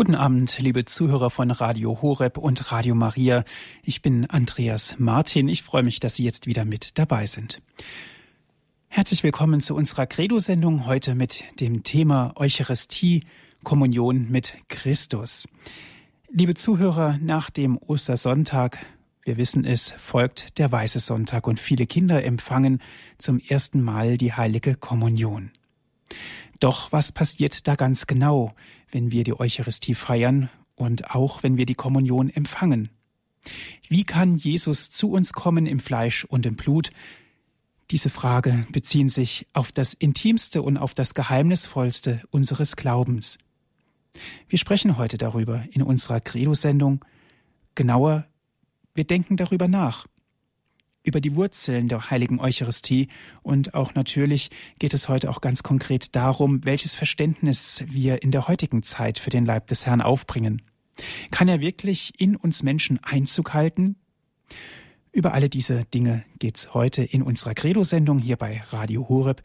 Guten Abend, liebe Zuhörer von Radio Horeb und Radio Maria. Ich bin Andreas Martin. Ich freue mich, dass Sie jetzt wieder mit dabei sind. Herzlich willkommen zu unserer Credo-Sendung heute mit dem Thema Eucharistie, Kommunion mit Christus. Liebe Zuhörer, nach dem Ostersonntag, wir wissen es, folgt der Weiße Sonntag und viele Kinder empfangen zum ersten Mal die heilige Kommunion. Doch was passiert da ganz genau, wenn wir die Eucharistie feiern und auch wenn wir die Kommunion empfangen? Wie kann Jesus zu uns kommen im Fleisch und im Blut? Diese Frage beziehen sich auf das Intimste und auf das Geheimnisvollste unseres Glaubens. Wir sprechen heute darüber in unserer Credo-Sendung. Genauer, wir denken darüber nach über die Wurzeln der heiligen Eucharistie und auch natürlich geht es heute auch ganz konkret darum, welches Verständnis wir in der heutigen Zeit für den Leib des Herrn aufbringen. Kann er wirklich in uns Menschen Einzug halten? Über alle diese Dinge geht's heute in unserer Credo-Sendung hier bei Radio Horeb.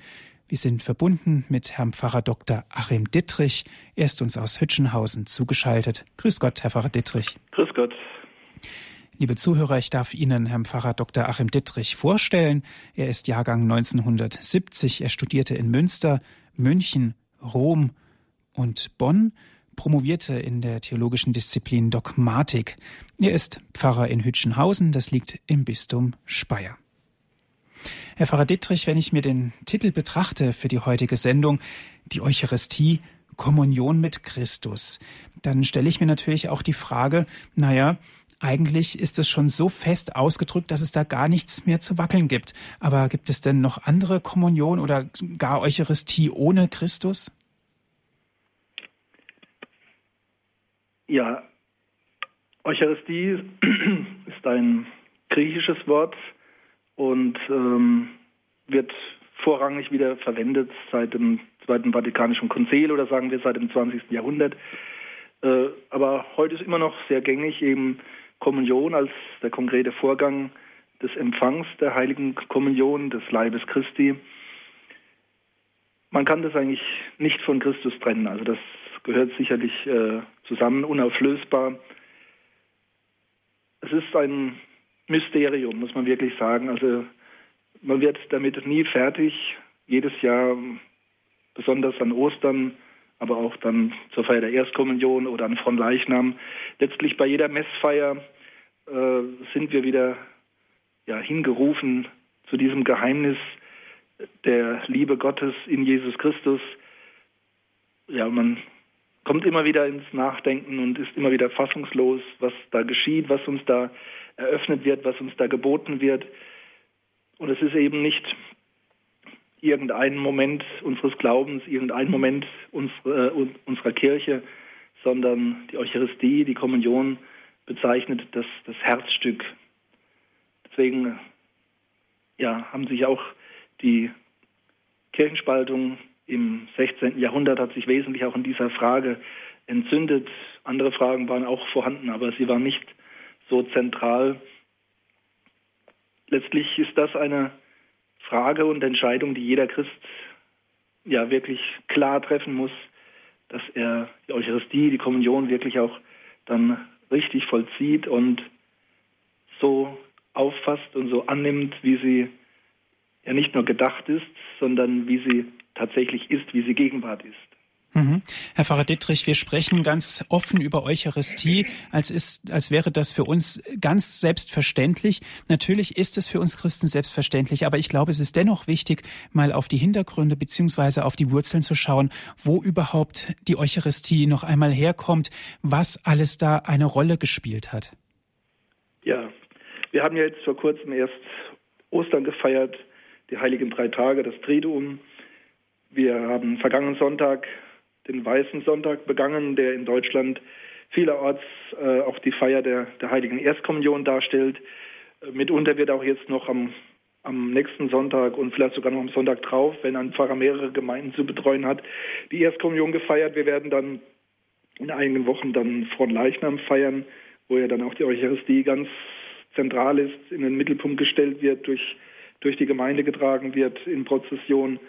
Wir sind verbunden mit Herrn Pfarrer Dr. Achim Dittrich. Er ist uns aus Hütchenhausen zugeschaltet. Grüß Gott, Herr Pfarrer Dittrich. Grüß Gott. Liebe Zuhörer, ich darf Ihnen Herrn Pfarrer Dr. Achim Dittrich vorstellen. Er ist Jahrgang 1970. Er studierte in Münster, München, Rom und Bonn, promovierte in der theologischen Disziplin Dogmatik. Er ist Pfarrer in Hütchenhausen, das liegt im Bistum Speyer. Herr Pfarrer Dittrich, wenn ich mir den Titel betrachte für die heutige Sendung, die Eucharistie, Kommunion mit Christus, dann stelle ich mir natürlich auch die Frage, naja, eigentlich ist es schon so fest ausgedrückt, dass es da gar nichts mehr zu wackeln gibt. Aber gibt es denn noch andere Kommunion oder gar Eucharistie ohne Christus? Ja, Eucharistie ist ein griechisches Wort und ähm, wird vorrangig wieder verwendet seit dem Zweiten Vatikanischen Konzil oder sagen wir seit dem 20. Jahrhundert. Äh, aber heute ist immer noch sehr gängig eben Kommunion als der konkrete Vorgang des Empfangs der heiligen Kommunion, des Leibes Christi. Man kann das eigentlich nicht von Christus trennen. Also das gehört sicherlich äh, zusammen, unauflösbar. Es ist ein Mysterium, muss man wirklich sagen. Also man wird damit nie fertig. Jedes Jahr, besonders an Ostern, aber auch dann zur Feier der Erstkommunion oder an Fronleichnam. Letztlich bei jeder Messfeier äh, sind wir wieder ja, hingerufen zu diesem Geheimnis der Liebe Gottes in Jesus Christus. Ja, man kommt immer wieder ins Nachdenken und ist immer wieder fassungslos, was da geschieht, was uns da eröffnet wird, was uns da geboten wird. Und es ist eben nicht irgendein Moment unseres Glaubens, irgendein Moment unserer, äh, unserer Kirche, sondern die Eucharistie, die Kommunion bezeichnet das, das Herzstück. Deswegen ja, haben sich auch die Kirchenspaltung im 16. Jahrhundert hat sich wesentlich auch in dieser Frage entzündet. Andere Fragen waren auch vorhanden, aber sie waren nicht so zentral. Letztlich ist das eine Frage und Entscheidung, die jeder Christ ja wirklich klar treffen muss, dass er die Eucharistie, die Kommunion wirklich auch dann richtig vollzieht und so auffasst und so annimmt, wie sie ja nicht nur gedacht ist, sondern wie sie tatsächlich ist, wie sie Gegenwart ist. Mhm. Herr Pfarrer Dittrich, wir sprechen ganz offen über Eucharistie, als, ist, als wäre das für uns ganz selbstverständlich. Natürlich ist es für uns Christen selbstverständlich, aber ich glaube, es ist dennoch wichtig, mal auf die Hintergründe beziehungsweise auf die Wurzeln zu schauen, wo überhaupt die Eucharistie noch einmal herkommt, was alles da eine Rolle gespielt hat. Ja, wir haben ja jetzt vor kurzem erst Ostern gefeiert, die heiligen drei Tage, das Triduum. Wir haben vergangenen Sonntag den Weißen Sonntag begangen, der in Deutschland vielerorts äh, auch die Feier der, der Heiligen Erstkommunion darstellt. Äh, mitunter wird auch jetzt noch am, am nächsten Sonntag und vielleicht sogar noch am Sonntag drauf, wenn ein Pfarrer mehrere Gemeinden zu betreuen hat, die Erstkommunion gefeiert. Wir werden dann in einigen Wochen dann von Leichnam feiern, wo ja dann auch die Eucharistie ganz zentral ist, in den Mittelpunkt gestellt wird, durch, durch die Gemeinde getragen wird in Prozession.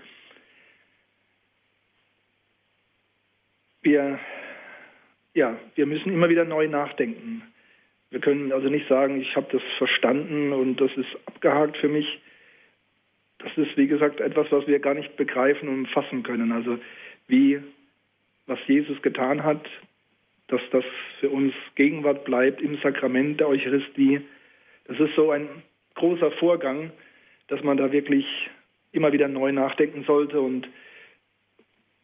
Wir ja, wir müssen immer wieder neu nachdenken. Wir können also nicht sagen, ich habe das verstanden und das ist abgehakt für mich. Das ist, wie gesagt, etwas, was wir gar nicht begreifen und fassen können. Also wie, was Jesus getan hat, dass das für uns Gegenwart bleibt im Sakrament der Eucharistie. Das ist so ein großer Vorgang, dass man da wirklich immer wieder neu nachdenken sollte. Und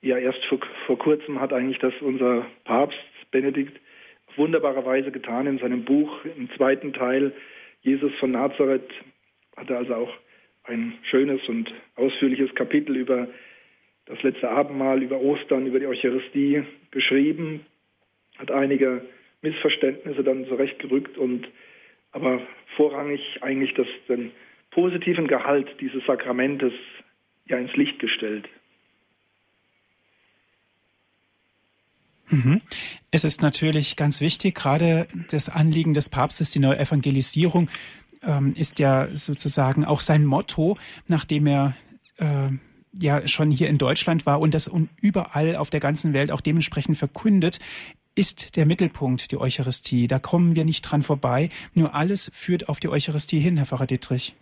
ja, erst vor, vor kurzem hat eigentlich das unser Papst Benedikt auf wunderbare Weise getan in seinem Buch im zweiten Teil Jesus von Nazareth hat er also auch ein schönes und ausführliches Kapitel über das letzte Abendmahl, über Ostern, über die Eucharistie geschrieben, hat einige Missverständnisse dann zurechtgerückt und aber vorrangig eigentlich das, den positiven Gehalt dieses Sakramentes ja ins Licht gestellt. Mhm. Es ist natürlich ganz wichtig, gerade das Anliegen des Papstes, die neue Evangelisierung, ähm, ist ja sozusagen auch sein Motto, nachdem er äh, ja schon hier in Deutschland war und das überall auf der ganzen Welt auch dementsprechend verkündet, ist der Mittelpunkt die Eucharistie. Da kommen wir nicht dran vorbei. Nur alles führt auf die Eucharistie hin, Herr Pfarrer Dietrich.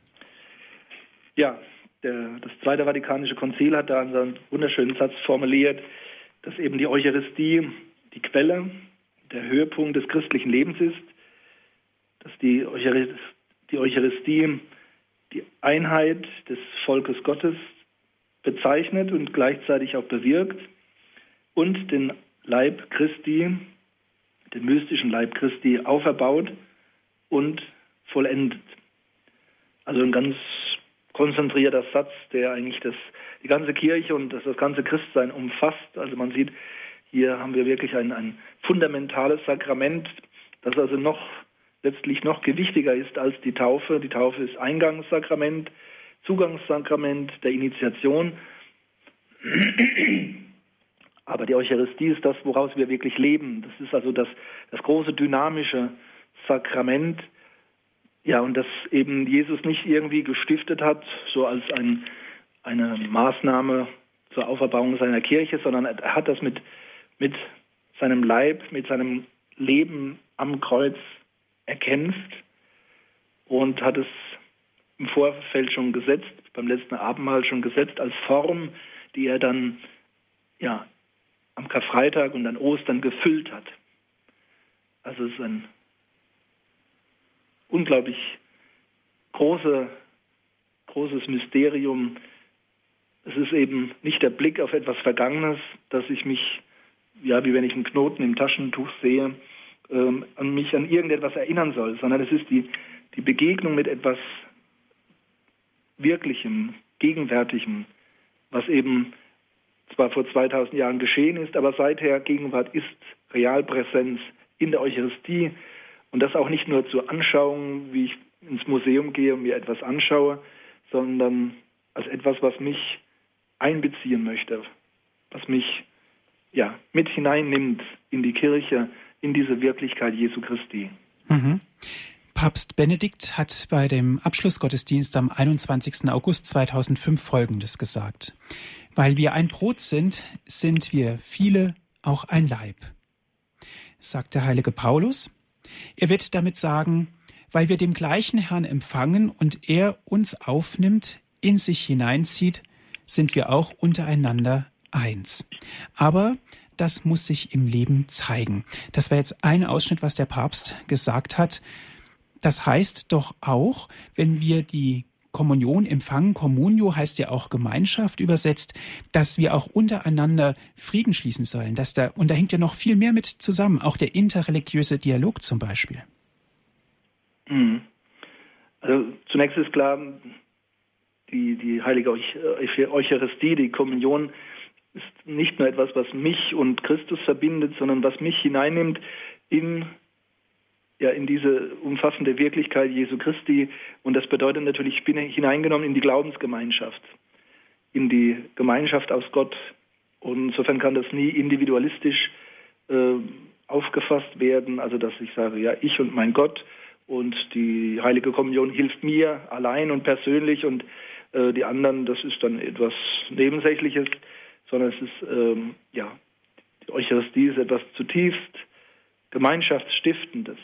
Ja, der, das Zweite Vatikanische Konzil hat da einen wunderschönen Satz formuliert, dass eben die Eucharistie die Quelle, der Höhepunkt des christlichen Lebens ist, dass die Eucharistie, die, Eucharistie die Einheit des Volkes Gottes bezeichnet und gleichzeitig auch bewirkt und den Leib Christi, den mystischen Leib Christi auferbaut und vollendet. Also ein ganz konzentrierter Satz, der eigentlich das, die ganze Kirche und das, das ganze Christsein umfasst. Also man sieht, hier haben wir wirklich ein, ein fundamentales Sakrament, das also noch letztlich noch gewichtiger ist als die Taufe. Die Taufe ist Eingangssakrament, Zugangssakrament der Initiation. Aber die Eucharistie ist das, woraus wir wirklich leben. Das ist also das, das große dynamische Sakrament. Ja, und das eben Jesus nicht irgendwie gestiftet hat, so als ein, eine Maßnahme zur Auferbauung seiner Kirche, sondern er hat das mit, mit seinem Leib, mit seinem Leben am Kreuz erkämpft und hat es im Vorfeld schon gesetzt, beim letzten Abendmahl schon gesetzt als Form, die er dann ja am Karfreitag und an Ostern gefüllt hat. Also es ist ein unglaublich große, großes Mysterium. Es ist eben nicht der Blick auf etwas Vergangenes, dass ich mich, ja, wie wenn ich einen Knoten im Taschentuch sehe, ähm, an mich an irgendetwas erinnern soll, sondern es ist die, die Begegnung mit etwas Wirklichem, Gegenwärtigem, was eben zwar vor 2000 Jahren geschehen ist, aber seither Gegenwart ist Realpräsenz in der Eucharistie und das auch nicht nur zur Anschauung, wie ich ins Museum gehe und mir etwas anschaue, sondern als etwas, was mich einbeziehen möchte, was mich ja mit hineinnimmt in die Kirche, in diese Wirklichkeit Jesu Christi. Mhm. Papst Benedikt hat bei dem Abschlussgottesdienst am 21. August 2005 Folgendes gesagt. Weil wir ein Brot sind, sind wir viele auch ein Leib. Sagt der heilige Paulus. Er wird damit sagen, weil wir dem gleichen Herrn empfangen und er uns aufnimmt, in sich hineinzieht, sind wir auch untereinander eins. Aber das muss sich im Leben zeigen. Das war jetzt ein Ausschnitt, was der Papst gesagt hat. Das heißt doch auch, wenn wir die Kommunion empfangen, Communio heißt ja auch Gemeinschaft übersetzt, dass wir auch untereinander Frieden schließen sollen. Dass da, und da hängt ja noch viel mehr mit zusammen, auch der interreligiöse Dialog zum Beispiel. Mhm. Also zunächst ist klar, die, die heilige Eucharistie, die Kommunion ist nicht nur etwas, was mich und Christus verbindet, sondern was mich hineinnimmt in ja in diese umfassende Wirklichkeit Jesu Christi. Und das bedeutet natürlich, ich bin hineingenommen in die Glaubensgemeinschaft, in die Gemeinschaft aus Gott. Und insofern kann das nie individualistisch äh, aufgefasst werden, also dass ich sage, ja, ich und mein Gott und die Heilige Kommunion hilft mir allein und persönlich und äh, die anderen, das ist dann etwas Nebensächliches, sondern es ist, ähm, ja, die Eucharistie ist etwas zutiefst Gemeinschaftsstiftendes.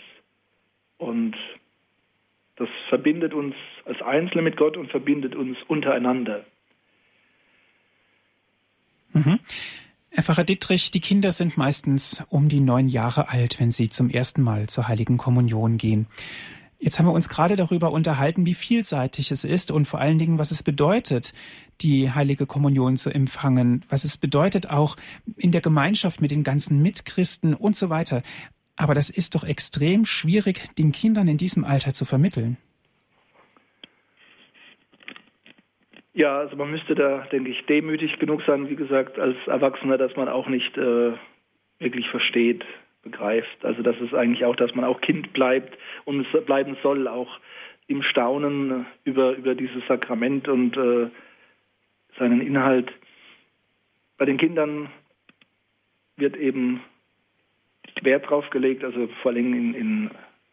Und das verbindet uns als Einzelne mit Gott und verbindet uns untereinander. Mhm. Herr Pfarrer Dittrich, die Kinder sind meistens um die neun Jahre alt, wenn sie zum ersten Mal zur Heiligen Kommunion gehen. Jetzt haben wir uns gerade darüber unterhalten, wie vielseitig es ist und vor allen Dingen, was es bedeutet, die heilige Kommunion zu empfangen, was es bedeutet auch in der Gemeinschaft mit den ganzen Mitchristen und so weiter. Aber das ist doch extrem schwierig, den Kindern in diesem Alter zu vermitteln. Ja, also man müsste da, denke ich, demütig genug sein, wie gesagt, als Erwachsener, dass man auch nicht äh, wirklich versteht, begreift. Also das ist eigentlich auch, dass man auch Kind bleibt und bleiben soll, auch im Staunen über, über dieses Sakrament und äh, seinen Inhalt. Bei den Kindern wird eben Wert drauf gelegt, also vor allem in, in,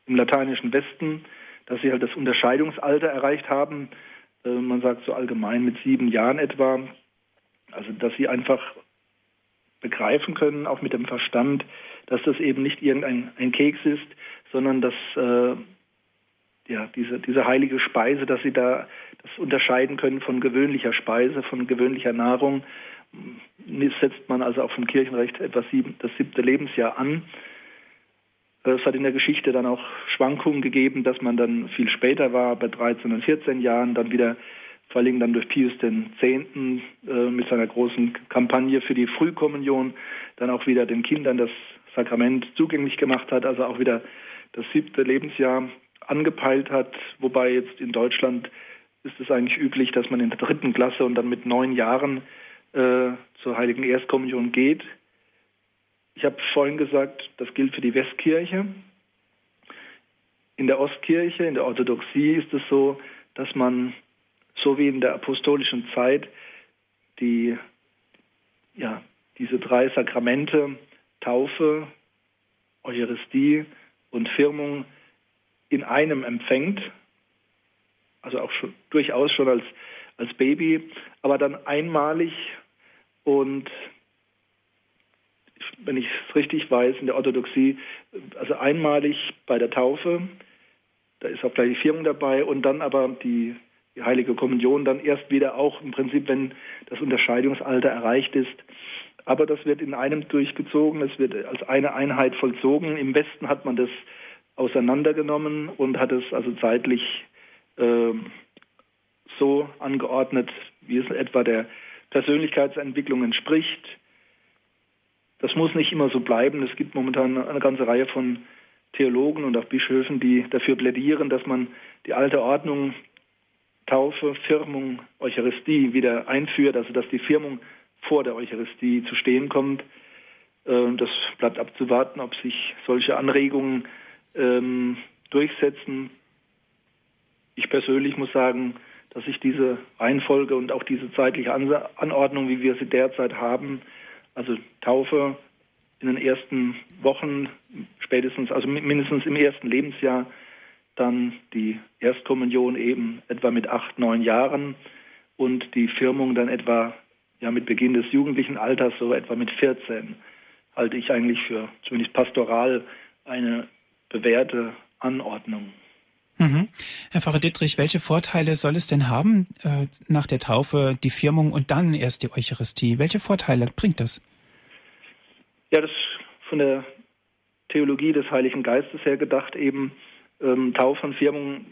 im lateinischen Westen, dass sie halt das Unterscheidungsalter erreicht haben. Äh, man sagt so allgemein mit sieben Jahren etwa. Also dass sie einfach begreifen können, auch mit dem Verstand, dass das eben nicht irgendein ein Keks ist, sondern dass äh, ja, diese, diese heilige Speise, dass sie da das unterscheiden können von gewöhnlicher Speise, von gewöhnlicher Nahrung. Setzt man also auch vom Kirchenrecht etwa sieben, das siebte Lebensjahr an. Es hat in der Geschichte dann auch Schwankungen gegeben, dass man dann viel später war, bei 13 und 14 Jahren, dann wieder vor allem dann durch Pius X. Äh, mit seiner großen Kampagne für die Frühkommunion dann auch wieder den Kindern das Sakrament zugänglich gemacht hat, also auch wieder das siebte Lebensjahr angepeilt hat, wobei jetzt in Deutschland ist es eigentlich üblich, dass man in der dritten Klasse und dann mit neun Jahren äh, zur heiligen Erstkommunion geht. Ich habe vorhin gesagt, das gilt für die Westkirche. In der Ostkirche, in der Orthodoxie ist es so, dass man so wie in der apostolischen Zeit die, ja, diese drei Sakramente, Taufe, Eucharistie und Firmung in einem empfängt, also auch schon, durchaus schon als, als Baby, aber dann einmalig und wenn ich es richtig weiß, in der Orthodoxie, also einmalig bei der Taufe, da ist auch gleich die Firmung dabei und dann aber die die Heilige Kommunion dann erst wieder auch im Prinzip, wenn das Unterscheidungsalter erreicht ist. Aber das wird in einem durchgezogen, es wird als eine Einheit vollzogen. Im Westen hat man das auseinandergenommen und hat es also zeitlich äh, so angeordnet, wie es etwa der Persönlichkeitsentwicklung entspricht. Das muss nicht immer so bleiben. Es gibt momentan eine ganze Reihe von Theologen und auch Bischöfen, die dafür plädieren, dass man die alte Ordnung Taufe, Firmung, Eucharistie wieder einführt, also dass die Firmung vor der Eucharistie zu stehen kommt. Ähm, das bleibt abzuwarten, ob sich solche Anregungen ähm, durchsetzen. Ich persönlich muss sagen, dass ich diese Reihenfolge und auch diese zeitliche Anordnung, wie wir sie derzeit haben, also Taufe in den ersten Wochen, spätestens, also mindestens im ersten Lebensjahr, dann die Erstkommunion eben etwa mit acht, neun Jahren und die Firmung dann etwa ja mit Beginn des jugendlichen Alters, so etwa mit 14, halte ich eigentlich für zumindest pastoral eine bewährte Anordnung. Mhm. Herr Pfarrer Dittrich, welche Vorteile soll es denn haben äh, nach der Taufe, die Firmung und dann erst die Eucharistie? Welche Vorteile bringt das? Ja, das von der Theologie des Heiligen Geistes her gedacht eben ähm, Taufe und Firmung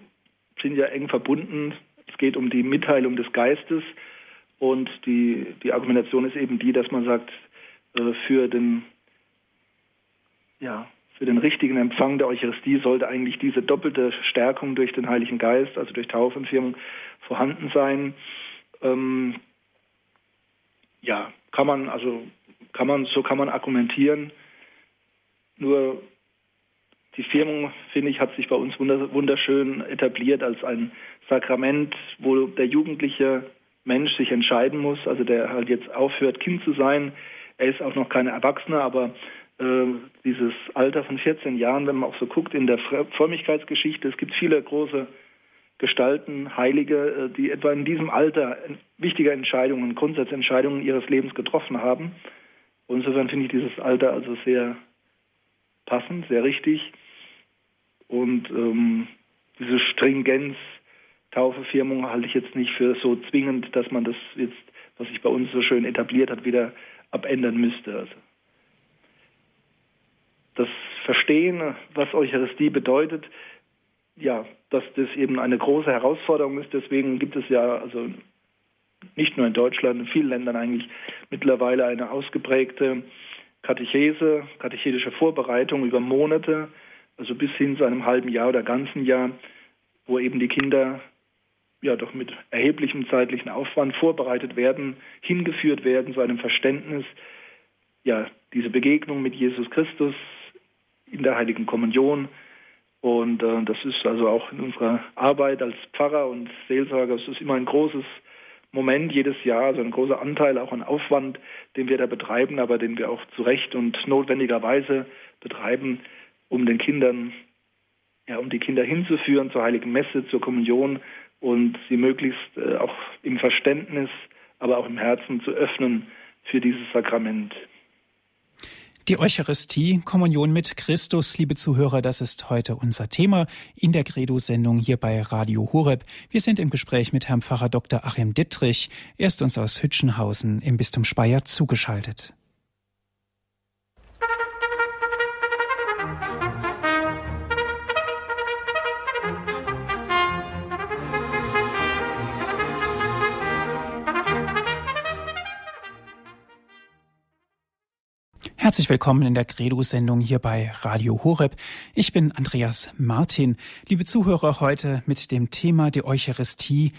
sind ja eng verbunden. Es geht um die Mitteilung des Geistes und die, die Argumentation ist eben die, dass man sagt, äh, für den, ja, für den richtigen Empfang der Eucharistie sollte eigentlich diese doppelte Stärkung durch den Heiligen Geist, also durch Taufe und Firmung, vorhanden sein. Ähm, ja, kann man, also kann man, so kann man argumentieren. Nur die Firmung, finde ich, hat sich bei uns wunderschön etabliert als ein Sakrament, wo der jugendliche Mensch sich entscheiden muss, also der halt jetzt aufhört, Kind zu sein. Er ist auch noch kein Erwachsener, aber dieses Alter von 14 Jahren, wenn man auch so guckt in der Frömmigkeitsgeschichte, es gibt viele große Gestalten, Heilige, äh, die etwa in diesem Alter wichtige Entscheidungen, Grundsatzentscheidungen ihres Lebens getroffen haben. Und insofern finde ich dieses Alter also sehr passend, sehr richtig. Und ähm, diese Stringenz, Taufe, Firmung halte ich jetzt nicht für so zwingend, dass man das jetzt, was sich bei uns so schön etabliert hat, wieder abändern müsste. Also das Verstehen, was Eucharistie bedeutet, ja, dass das eben eine große Herausforderung ist. Deswegen gibt es ja also nicht nur in Deutschland, in vielen Ländern eigentlich mittlerweile eine ausgeprägte Katechese, katechetische Vorbereitung über Monate, also bis hin zu einem halben Jahr oder ganzen Jahr, wo eben die Kinder ja doch mit erheblichem zeitlichen Aufwand vorbereitet werden, hingeführt werden zu einem Verständnis, ja, diese Begegnung mit Jesus Christus in der Heiligen Kommunion. Und äh, das ist also auch in unserer Arbeit als Pfarrer und Seelsorger, es ist immer ein großes Moment jedes Jahr, also ein großer Anteil auch an Aufwand, den wir da betreiben, aber den wir auch zu Recht und notwendigerweise betreiben, um den Kindern, ja, um die Kinder hinzuführen zur Heiligen Messe, zur Kommunion und sie möglichst äh, auch im Verständnis, aber auch im Herzen zu öffnen für dieses Sakrament. Die Eucharistie, Kommunion mit Christus, liebe Zuhörer, das ist heute unser Thema in der Credo-Sendung hier bei Radio Horeb. Wir sind im Gespräch mit Herrn Pfarrer Dr. Achim Dittrich. Er ist uns aus Hütchenhausen im Bistum Speyer zugeschaltet. Herzlich willkommen in der Credo-Sendung hier bei Radio Horeb. Ich bin Andreas Martin. Liebe Zuhörer, heute mit dem Thema der Eucharistie,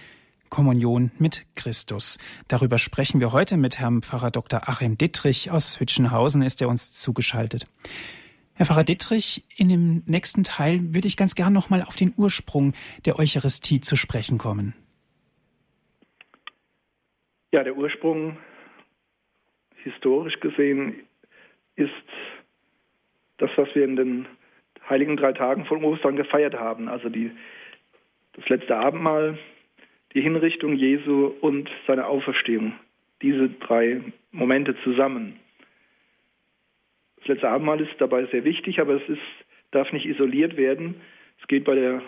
Kommunion mit Christus. Darüber sprechen wir heute mit Herrn Pfarrer Dr. Achim Dittrich aus Hütchenhausen, ist er uns zugeschaltet. Herr Pfarrer Dittrich, in dem nächsten Teil würde ich ganz gern nochmal auf den Ursprung der Eucharistie zu sprechen kommen. Ja, der Ursprung historisch gesehen ist das, was wir in den heiligen drei Tagen von Ostern gefeiert haben. Also die, das letzte Abendmahl, die Hinrichtung Jesu und seine Auferstehung. Diese drei Momente zusammen. Das letzte Abendmahl ist dabei sehr wichtig, aber es ist, darf nicht isoliert werden. Es geht bei der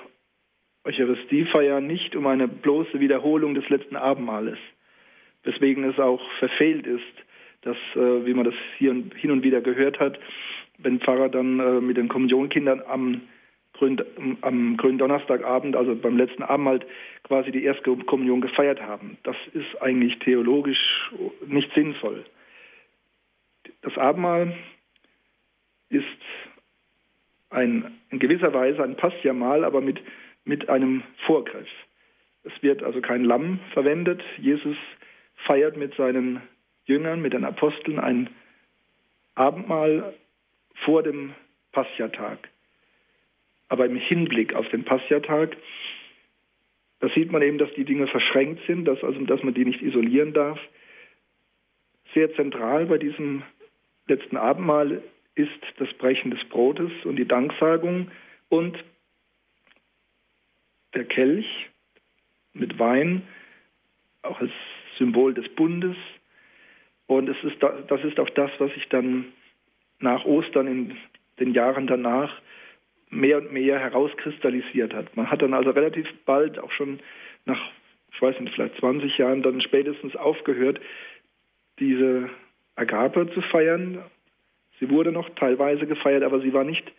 Eucharistiefeier nicht um eine bloße Wiederholung des letzten Abendmahles, weswegen es auch verfehlt ist, dass, äh, wie man das hier hin und wieder gehört hat, wenn Pfarrer dann äh, mit den Kommunionkindern am Grün, am Gründonnerstagabend, also beim letzten Abendmahl, quasi die erste Kommunion gefeiert haben. Das ist eigentlich theologisch nicht sinnvoll. Das Abendmahl ist ein, in gewisser Weise ein Passjamal, aber mit, mit einem Vorgriff. Es wird also kein Lamm verwendet. Jesus feiert mit seinen Jüngern, mit den Aposteln ein Abendmahl vor dem Passiatag. Aber im Hinblick auf den Passiatag, da sieht man eben, dass die Dinge verschränkt sind, dass, also, dass man die nicht isolieren darf. Sehr zentral bei diesem letzten Abendmahl ist das Brechen des Brotes und die Danksagung und der Kelch mit Wein, auch als Symbol des Bundes, und es ist, das ist auch das, was sich dann nach Ostern in den Jahren danach mehr und mehr herauskristallisiert hat. Man hat dann also relativ bald, auch schon nach, ich weiß nicht, vielleicht 20 Jahren, dann spätestens aufgehört, diese Agape zu feiern. Sie wurde noch teilweise gefeiert, aber sie war nicht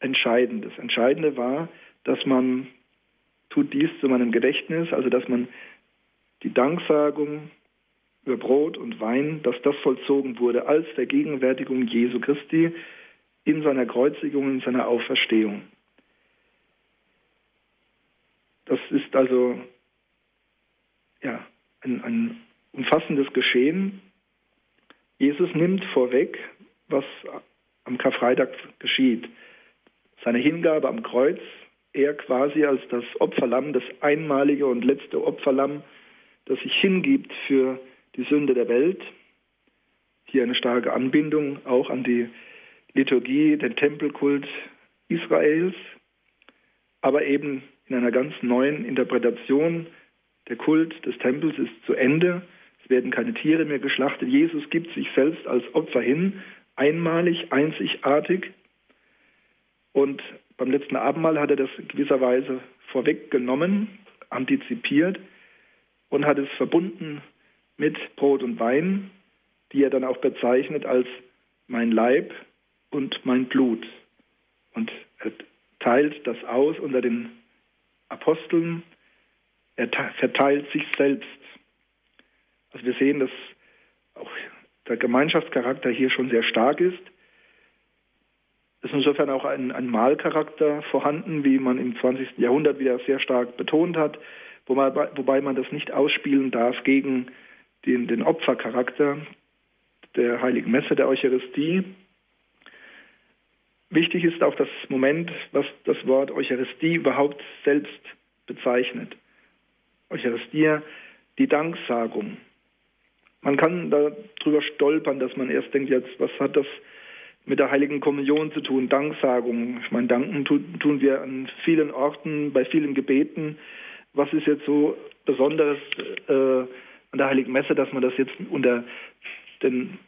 entscheidend. Das Entscheidende war, dass man tut dies zu meinem Gedächtnis, also dass man die Danksagung über Brot und Wein, dass das vollzogen wurde als Vergegenwärtigung Jesu Christi in seiner Kreuzigung, in seiner Auferstehung. Das ist also ja, ein, ein umfassendes Geschehen. Jesus nimmt vorweg, was am Karfreitag geschieht. Seine Hingabe am Kreuz, er quasi als das Opferlamm, das einmalige und letzte Opferlamm, das sich hingibt für die Sünde der Welt. Hier eine starke Anbindung auch an die Liturgie, den Tempelkult Israels, aber eben in einer ganz neuen Interpretation. Der Kult des Tempels ist zu Ende. Es werden keine Tiere mehr geschlachtet. Jesus gibt sich selbst als Opfer hin, einmalig, einzigartig. Und beim letzten Abendmahl hat er das gewisserweise vorweggenommen, antizipiert und hat es verbunden mit Brot und Wein, die er dann auch bezeichnet als mein Leib und mein Blut. Und er teilt das aus unter den Aposteln, er verteilt sich selbst. Also wir sehen, dass auch der Gemeinschaftscharakter hier schon sehr stark ist. Es ist insofern auch ein, ein Mahlcharakter vorhanden, wie man im 20. Jahrhundert wieder sehr stark betont hat, wobei, wobei man das nicht ausspielen darf gegen den, den Opfercharakter der Heiligen Messe, der Eucharistie. Wichtig ist auch das Moment, was das Wort Eucharistie überhaupt selbst bezeichnet. Eucharistie, die Danksagung. Man kann darüber stolpern, dass man erst denkt, jetzt, was hat das mit der Heiligen Kommunion zu tun? Danksagung. Ich meine, danken tun, wir an vielen Orten, bei vielen Gebeten. Was ist jetzt so Besonderes äh, an der Heiligen Messe, dass man das jetzt unter den,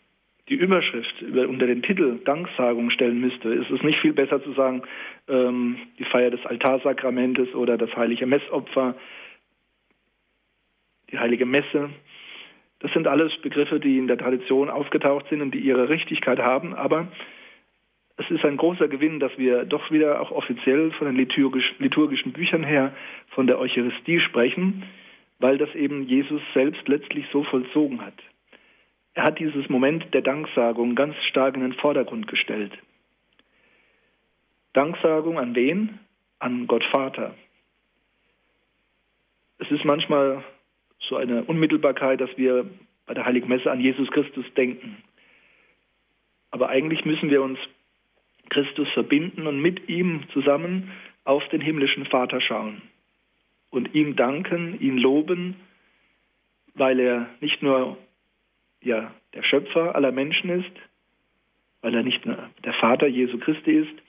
die Überschrift, über, unter den Titel Danksagung stellen müsste? Ist es nicht viel besser zu sagen, ähm, die Feier des Altarsakramentes oder das heilige Messopfer, die heilige Messe? Das sind alles Begriffe, die in der Tradition aufgetaucht sind und die ihre Richtigkeit haben, aber es ist ein großer Gewinn, dass wir doch wieder auch offiziell von den liturgisch, liturgischen Büchern her von der Eucharistie sprechen, weil das eben Jesus selbst letztlich so vollzogen hat. Er hat dieses Moment der Danksagung ganz stark in den Vordergrund gestellt. Danksagung an wen? An Gott Vater. Es ist manchmal so eine Unmittelbarkeit, dass wir bei der Heiligen Messe an Jesus Christus denken. Aber eigentlich müssen wir uns Christus verbinden und mit ihm zusammen auf den himmlischen Vater schauen und ihm danken, ihn loben, weil er nicht nur ja, der Schöpfer aller Menschen ist, weil er nicht nur der Vater Jesu Christi ist,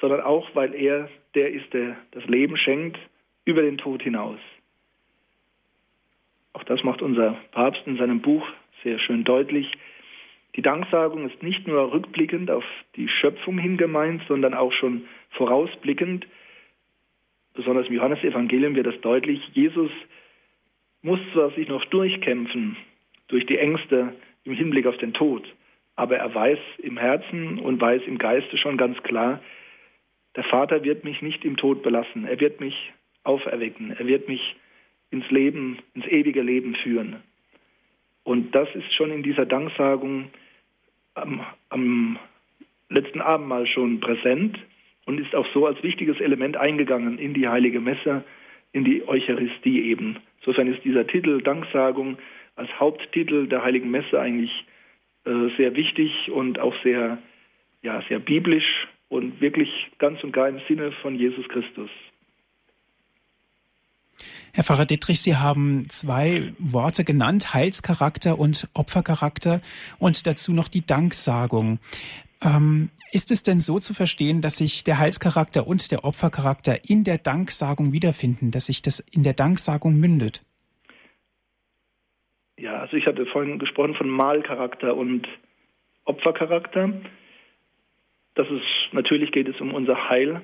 sondern auch, weil er der ist, der das Leben schenkt über den Tod hinaus. Auch das macht unser Papst in seinem Buch sehr schön deutlich. Die Danksagung ist nicht nur rückblickend auf die Schöpfung hin gemeint, sondern auch schon vorausblickend. Besonders im Johannesevangelium wird das deutlich. Jesus muss zwar sich noch durchkämpfen durch die Ängste im Hinblick auf den Tod, aber er weiß im Herzen und weiß im Geiste schon ganz klar, der Vater wird mich nicht im Tod belassen. Er wird mich auferwecken. Er wird mich ins Leben, ins ewige Leben führen. Und das ist schon in dieser Danksagung am, am letzten Abendmahl schon präsent und ist auch so als wichtiges Element eingegangen in die heilige Messe, in die Eucharistie eben. Insofern ist dieser Titel Danksagung als Haupttitel der heiligen Messe eigentlich äh, sehr wichtig und auch sehr, ja, sehr biblisch und wirklich ganz und gar im Sinne von Jesus Christus. Herr Pfarrer Dittrich, Sie haben zwei Worte genannt, Heilscharakter und Opfercharakter und dazu noch die Danksagung. Ähm, ist es denn so zu verstehen, dass sich der Heilscharakter und der Opfercharakter in der Danksagung wiederfinden, dass sich das in der Danksagung mündet? Ja, also ich hatte vorhin gesprochen von Mahlcharakter und Opfercharakter. Das ist natürlich geht es um unser Heil.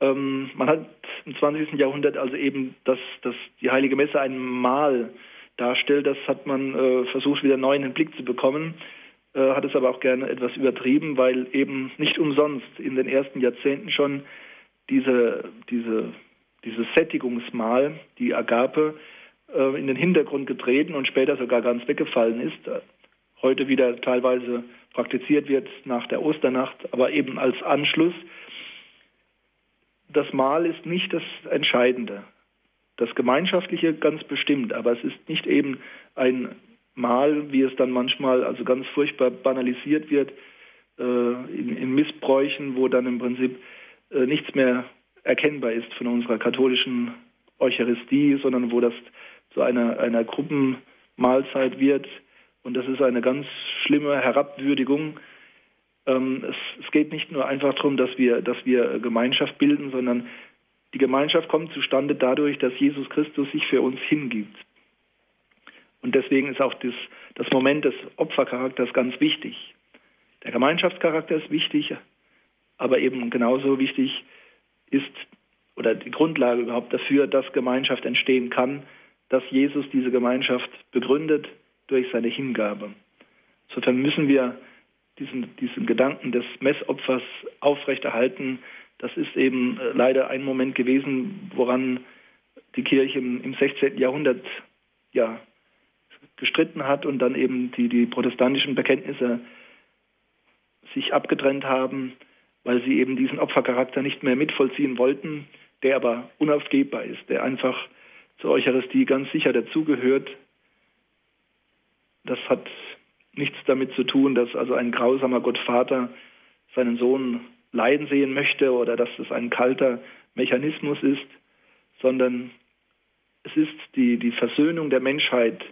Ähm, man hat im 20. Jahrhundert also eben, dass, dass die Heilige Messe ein Mahl darstellt, das hat man äh, versucht wieder neu in den Blick zu bekommen, äh, hat es aber auch gerne etwas übertrieben, weil eben nicht umsonst in den ersten Jahrzehnten schon diese, diese, dieses Sättigungsmahl, die Agape, äh, in den Hintergrund getreten und später sogar ganz weggefallen ist. Heute wieder teilweise praktiziert wird nach der Osternacht, aber eben als Anschluss das Mahl ist nicht das Entscheidende. Das Gemeinschaftliche ganz bestimmt, aber es ist nicht eben ein Mahl, wie es dann manchmal also ganz furchtbar banalisiert wird äh, in, in, Missbräuchen, wo dann im Prinzip äh, nichts mehr erkennbar ist von unserer katholischen Eucharistie, sondern wo das zu einer, einer Gruppenmahlzeit wird. Und das ist eine ganz schlimme Herabwürdigung ähm, es, es, geht nicht nur einfach darum, dass wir, dass wir Gemeinschaft bilden, sondern die Gemeinschaft kommt zustande dadurch, dass Jesus Christus sich für uns hingibt. Und deswegen ist auch das, das Moment des Opfercharakters ganz wichtig. Der Gemeinschaftscharakter ist wichtig, aber eben genauso wichtig ist oder die Grundlage überhaupt dafür, dass Gemeinschaft entstehen kann, dass Jesus diese Gemeinschaft begründet durch seine Hingabe. Insofern müssen wir diesen, diesen Gedanken des Messopfers aufrechterhalten. Das ist eben äh, leider ein Moment gewesen, woran die Kirche im 16. Jahrhundert ja, gestritten hat und dann eben die, die protestantischen Bekenntnisse sich abgetrennt haben, weil sie eben diesen Opfercharakter nicht mehr mitvollziehen wollten, der aber unaufgebbar ist, der einfach zur Eucharistie ganz sicher dazugehört. Das hat nichts damit zu tun, dass also ein grausamer Gottvater seinen Sohn leiden sehen möchte oder dass es ein kalter Mechanismus ist, sondern es ist die, die Versöhnung der Menschheit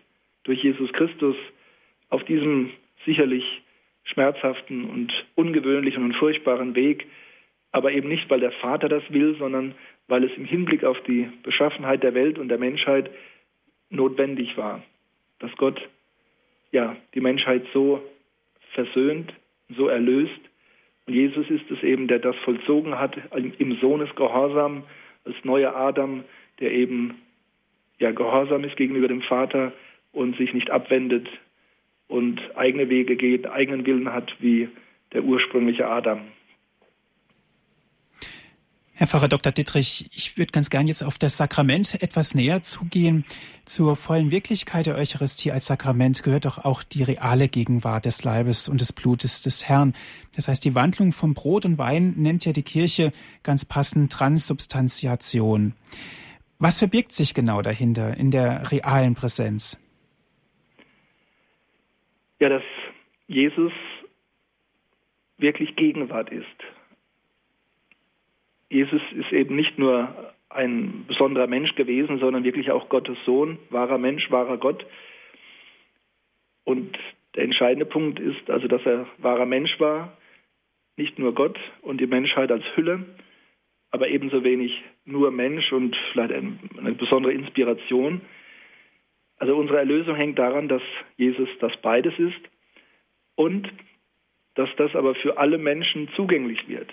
durch Jesus Christus auf diesem sicherlich schmerzhaften und ungewöhnlichen und furchtbaren Weg, aber eben nicht, weil der Vater das will, sondern weil es im Hinblick auf die Beschaffenheit der Welt und der Menschheit notwendig war, dass Gott ja die Menschheit so versöhnt, so erlöst. Und Jesus ist es eben, der das vollzogen hat im Sohnesgehorsam als neuer Adam, der eben ja gehorsam ist gegenüber dem Vater und sich nicht abwendet und eigene Wege geht, eigenen Willen hat wie der ursprüngliche Adam. Herr Pfarrer Dr. Dittrich, ich würde ganz gern jetzt auf das Sakrament etwas näher zugehen. Zur vollen Wirklichkeit der Eucharistie als Sakrament gehört doch auch die reale Gegenwart des Leibes und des Blutes des Herrn. Das heißt, die Wandlung von Brot und Wein nennt ja die Kirche ganz passend Transubstantiation. Was verbirgt sich genau dahinter in der realen Präsenz? Ja, dass Jesus wirklich Gegenwart ist. Jesus ist eben nicht nur ein besonderer Mensch gewesen, sondern wirklich auch Gottes Sohn, wahrer Mensch, wahrer Gott. Und der entscheidende Punkt ist also, dass er wahrer Mensch war, nicht nur Gott und die Menschheit als Hülle, aber ebenso wenig nur Mensch und vielleicht eine besondere Inspiration. Also unsere Erlösung hängt daran, dass Jesus das beides ist und dass das aber für alle Menschen zugänglich wird.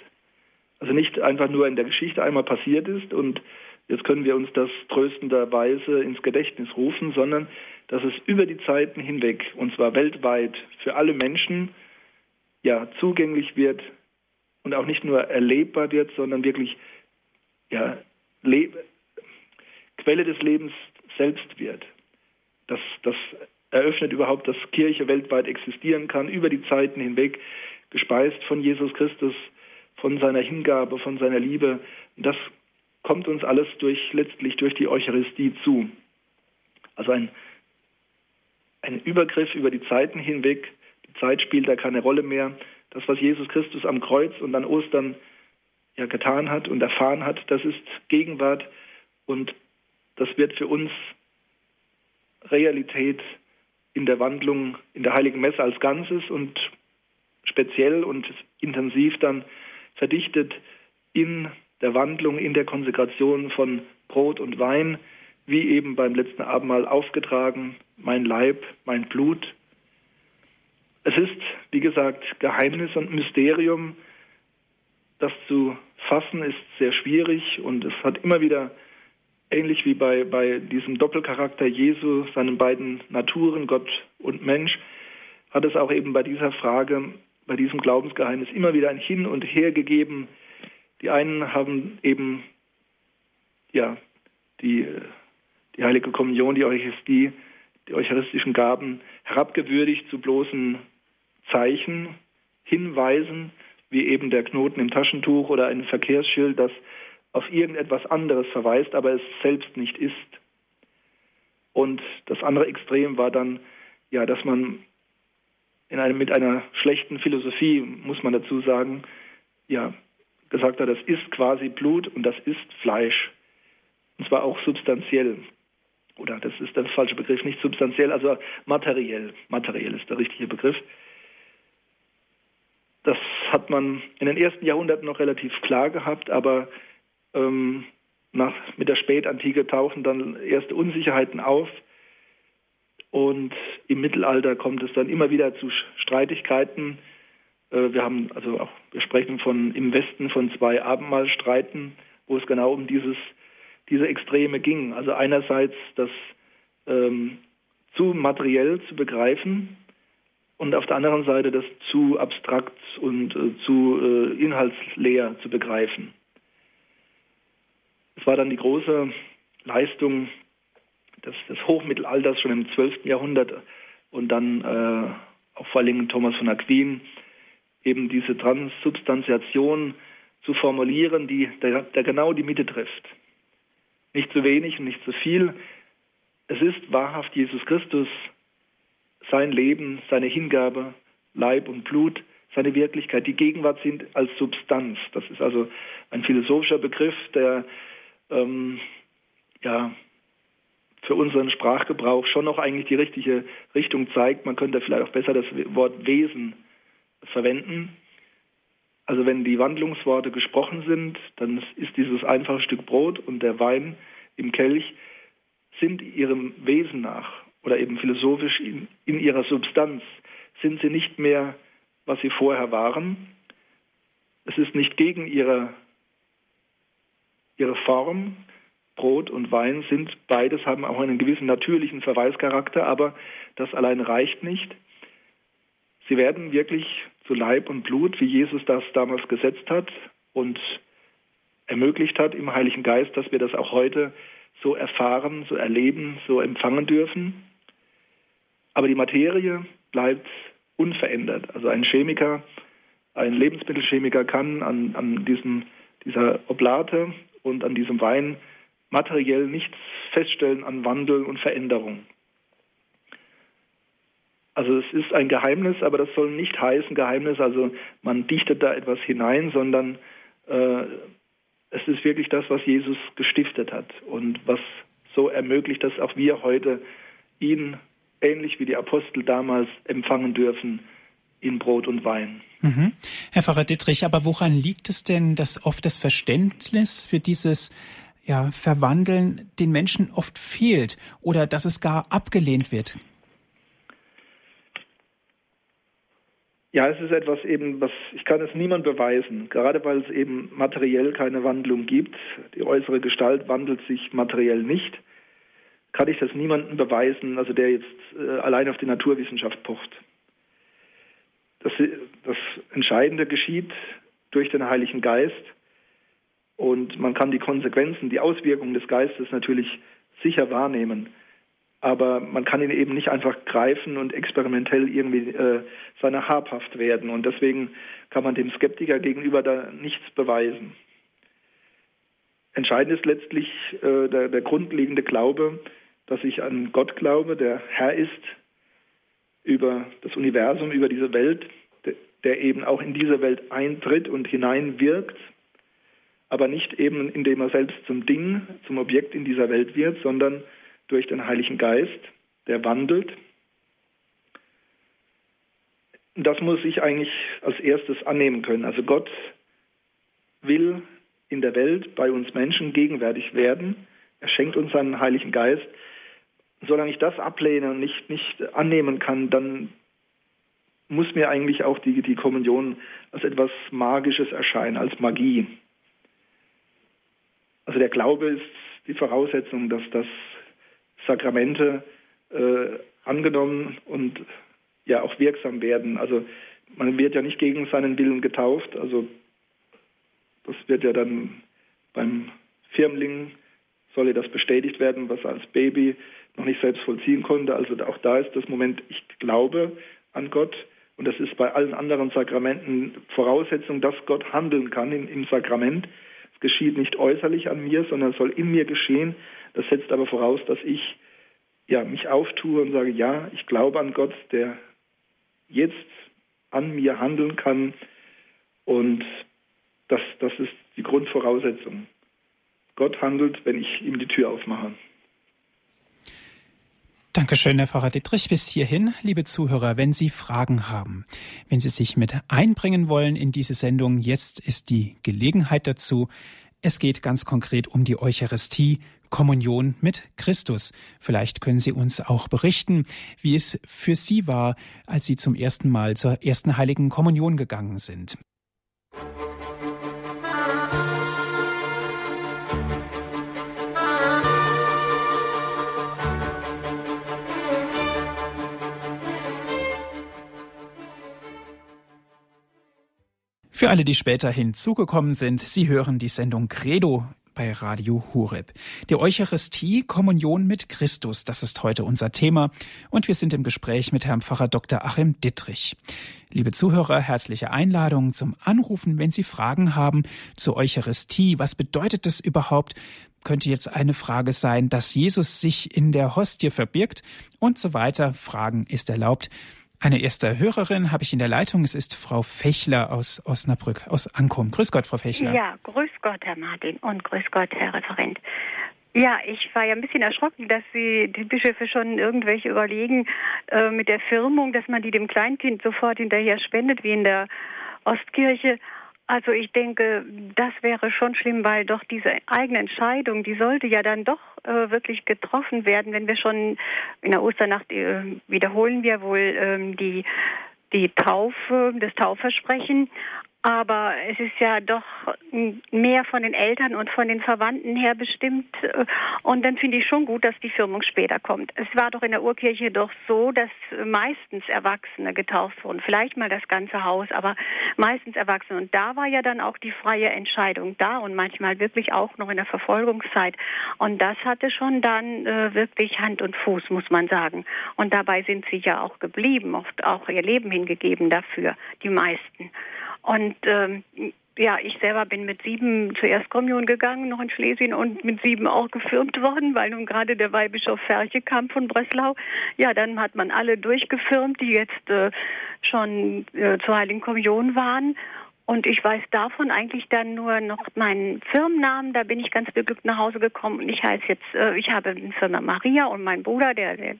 Also nicht einfach nur in der Geschichte einmal passiert ist und jetzt können wir uns das tröstenderweise ins Gedächtnis rufen, sondern dass es über die Zeiten hinweg, und zwar weltweit, für alle Menschen ja zugänglich wird und auch nicht nur erlebbar wird, sondern wirklich ja, Le Quelle des Lebens selbst wird. Das, das eröffnet überhaupt, dass Kirche weltweit existieren kann, über die Zeiten hinweg, gespeist von Jesus Christus, von seiner Hingabe, von seiner Liebe. Das kommt uns alles durch, letztlich durch die Eucharistie zu. Also ein, ein Übergriff über die Zeiten hinweg. Die Zeit spielt da keine Rolle mehr. Das, was Jesus Christus am Kreuz und an Ostern ja getan hat und erfahren hat, das ist Gegenwart und das wird für uns Realität in der Wandlung in der Heiligen Messe als Ganzes und speziell und intensiv dann verdichtet in der Wandlung, in der Konsekration von Brot und Wein, wie eben beim letzten Abendmahl aufgetragen, mein Leib, mein Blut. Es ist, wie gesagt, Geheimnis und Mysterium, das zu fassen ist sehr schwierig und es hat immer wieder, ähnlich wie bei, bei diesem Doppelcharakter Jesu, seinen beiden Naturen, Gott und Mensch, hat es auch eben bei dieser Frage, bei diesem Glaubensgeheimnis immer wieder ein Hin und Her gegeben. Die einen haben eben ja, die, die Heilige Kommunion, die Eucharistie, die eucharistischen Gaben herabgewürdigt zu bloßen Zeichen, Hinweisen, wie eben der Knoten im Taschentuch oder ein Verkehrsschild, das auf irgendetwas anderes verweist, aber es selbst nicht ist. Und das andere Extrem war dann, ja, dass man in einem, mit einer schlechten Philosophie, muss man dazu sagen, ja, gesagt hat, das ist quasi Blut und das ist Fleisch. Und zwar auch substanziell. Oder das ist der falsche Begriff, nicht substanziell, also materiell. Materiell ist der richtige Begriff. Das hat man in den ersten Jahrhunderten noch relativ klar gehabt, aber ähm, nach, mit der Spätantike tauchen dann erste Unsicherheiten auf. Und im Mittelalter kommt es dann immer wieder zu Streitigkeiten, Äh, wir haben also auch, wir sprechen von im Westen von zwei Abendmahlstreiten, wo es genau um dieses, diese Extreme ging. Also einerseits das ähm, zu materiell zu begreifen und auf der anderen Seite das zu abstrakt und äh, zu äh, inhaltsleer zu begreifen. Es war dann die große Leistung des, des Hochmittelalters schon im 12. Jahrhundert und dann äh, auch vor allem Thomas von Aquin, eben diese Transsubstantiation zu formulieren, die der, der genau die Mitte trifft. Nicht zu wenig und nicht zu viel. Es ist wahrhaft Jesus Christus, sein Leben, seine Hingabe, Leib und Blut, seine Wirklichkeit. Die Gegenwart sind als Substanz. Das ist also ein philosophischer Begriff, der ähm, ja, für unseren Sprachgebrauch schon noch eigentlich die richtige Richtung zeigt. Man könnte vielleicht auch besser das Wort Wesen verwenden. Also wenn die Wandlungsworte gesprochen sind, dann ist dieses einfache Stück Brot und der Wein im Kelch sind ihrem Wesen nach oder eben philosophisch in, in ihrer Substanz sind sie nicht mehr, was sie vorher waren. Es ist nicht gegen ihre, ihre Form, Brot und Wein sind beides, haben auch einen gewissen natürlichen Verweischarakter, aber das allein reicht nicht. Sie werden wirklich zu Leib und Blut, wie Jesus das damals gesetzt hat und ermöglicht hat im Heiligen Geist, dass wir das auch heute so erfahren, so erleben, so empfangen dürfen. Aber die Materie bleibt unverändert. Also ein Chemiker, ein Lebensmittelchemiker kann an, an diesem, dieser Oblate und an diesem Wein materiell nichts feststellen an Wandel und Veränderung. Also es ist ein Geheimnis, aber das soll nicht heißen Geheimnis, also man dichtet da etwas hinein, sondern äh, es ist wirklich das, was Jesus gestiftet hat und was so ermöglicht, dass auch wir heute ihn ähnlich wie die Apostel damals empfangen dürfen in Brot und Wein. Mhm. Herr Pfarrer Dittrich, aber woran liegt es denn, dass oft das Verständnis für dieses ja, Verwandeln den Menschen oft fehlt oder dass es gar abgelehnt wird? Ja, es ist etwas eben, was ich kann es niemand beweisen, gerade weil es eben materiell keine Wandlung gibt. Die äußere Gestalt wandelt sich materiell nicht. Kann ich das niemandem beweisen, also der jetzt äh, allein auf die Naturwissenschaft pocht. Das, das Entscheidende geschieht durch den Heiligen Geist und man kann die Konsequenzen, die Auswirkungen des Geistes natürlich sicher wahrnehmen. Aber man kann ihn eben nicht einfach greifen und experimentell irgendwie äh, seiner habhaft werden. Und deswegen kann man dem Skeptiker gegenüber da nichts beweisen. Entscheidend ist letztlich äh, der, der grundlegende Glaube, dass ich an Gott glaube, der Herr ist über das Universum, über diese Welt, der eben auch in diese Welt eintritt und hineinwirkt aber nicht eben, indem er selbst zum Ding, zum Objekt in dieser Welt wird, sondern durch den Heiligen Geist, der wandelt. Das muss ich eigentlich als erstes annehmen können. Also Gott will in der Welt bei uns Menschen gegenwärtig werden. Er schenkt uns seinen Heiligen Geist. Solange ich das ablehne und nicht, nicht annehmen kann, dann muss mir eigentlich auch die, die Kommunion als etwas Magisches erscheinen, als Magie. Also der Glaube ist die Voraussetzung, dass das Sakramente äh, angenommen und ja auch wirksam werden. Also man wird ja nicht gegen seinen Willen getauft. Also das wird ja dann beim Firmling solle das bestätigt werden, was als Baby noch nicht selbst vollziehen konnte. Also auch da ist das Moment, ich glaube an Gott. Und das ist bei allen anderen Sakramenten Voraussetzung, dass Gott handeln kann im, im Sakrament geschieht nicht äußerlich an mir, sondern soll in mir geschehen. Das setzt aber voraus, dass ich ja, mich auftue und sage, ja, ich glaube an Gott, der jetzt an mir handeln kann. Und das, das ist die Grundvoraussetzung. Gott handelt, wenn ich ihm die Tür aufmache. Dankeschön, Herr Pfarrer Dittrich. Bis hierhin, liebe Zuhörer, wenn Sie Fragen haben, wenn Sie sich mit einbringen wollen in diese Sendung, jetzt ist die Gelegenheit dazu. Es geht ganz konkret um die Eucharistie, Kommunion mit Christus. Vielleicht können Sie uns auch berichten, wie es für Sie war, als Sie zum ersten Mal zur ersten heiligen Kommunion gegangen sind. Für alle, die später hinzugekommen sind, Sie hören die Sendung Credo bei Radio Hureb. Die Eucharistie, Kommunion mit Christus, das ist heute unser Thema und wir sind im Gespräch mit Herrn Pfarrer Dr. Achim Dittrich. Liebe Zuhörer, herzliche Einladung zum Anrufen, wenn Sie Fragen haben zur Eucharistie. Was bedeutet das überhaupt? Könnte jetzt eine Frage sein, dass Jesus sich in der Hostie verbirgt und so weiter. Fragen ist erlaubt. Eine erste Hörerin habe ich in der Leitung. Es ist Frau Fechler aus Osnabrück, aus Ankum. Grüß Gott, Frau Fechler. Ja, grüß Gott, Herr Martin und grüß Gott, Herr Referent. Ja, ich war ja ein bisschen erschrocken, dass Sie, die Bischöfe schon irgendwelche überlegen äh, mit der Firmung, dass man die dem Kleinkind sofort hinterher spendet, wie in der Ostkirche. Also ich denke, das wäre schon schlimm, weil doch diese eigene Entscheidung, die sollte ja dann doch äh, wirklich getroffen werden, wenn wir schon in der Osternacht äh, wiederholen wir wohl ähm, die die Taufe, das Taufversprechen. Aber es ist ja doch mehr von den Eltern und von den Verwandten her bestimmt. Und dann finde ich schon gut, dass die Firmung später kommt. Es war doch in der Urkirche doch so, dass meistens Erwachsene getauft wurden. Vielleicht mal das ganze Haus, aber meistens Erwachsene. Und da war ja dann auch die freie Entscheidung da und manchmal wirklich auch noch in der Verfolgungszeit. Und das hatte schon dann äh, wirklich Hand und Fuß, muss man sagen. Und dabei sind sie ja auch geblieben, oft auch ihr Leben hingegeben dafür, die meisten. Und ähm, ja, ich selber bin mit sieben zur Erstkommunion gegangen, noch in Schlesien und mit sieben auch gefirmt worden, weil nun gerade der Weihbischof Ferche kam von Breslau. Ja, dann hat man alle durchgefirmt, die jetzt äh, schon äh, zur Heiligen Kommunion waren. Und ich weiß davon eigentlich dann nur noch meinen Firmennamen. Da bin ich ganz beglückt nach Hause gekommen. Und ich heiße jetzt, äh, ich habe eine Firma Maria und mein Bruder, der, der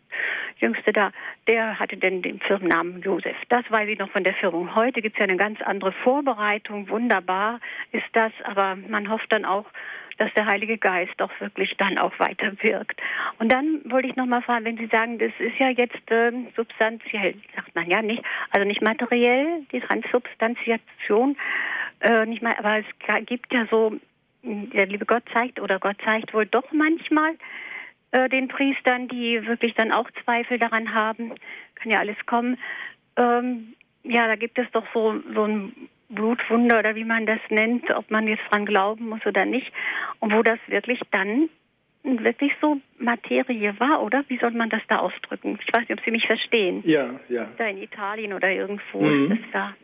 Jüngste da, der hatte denn den Firmennamen Josef. Das weiß ich noch von der Firmung. Heute gibt es ja eine ganz andere Vorbereitung. Wunderbar ist das. Aber man hofft dann auch, dass der Heilige Geist auch wirklich dann auch weiter wirkt. Und dann wollte ich noch mal fragen, wenn Sie sagen, das ist ja jetzt äh, substanziell, sagt man ja nicht, also nicht materiell, die Transsubstantiation, äh, nicht mal, aber es gibt ja so, der liebe Gott zeigt oder Gott zeigt wohl doch manchmal äh, den Priestern, die wirklich dann auch Zweifel daran haben, kann ja alles kommen. Ähm, ja, da gibt es doch so, so ein Blutwunder oder wie man das nennt, ob man jetzt dran glauben muss oder nicht. Und wo das wirklich dann wirklich so Materie war, oder? Wie soll man das da ausdrücken? Ich weiß nicht, ob Sie mich verstehen. Ja, ja. Da in Italien oder irgendwo mhm. ist das da.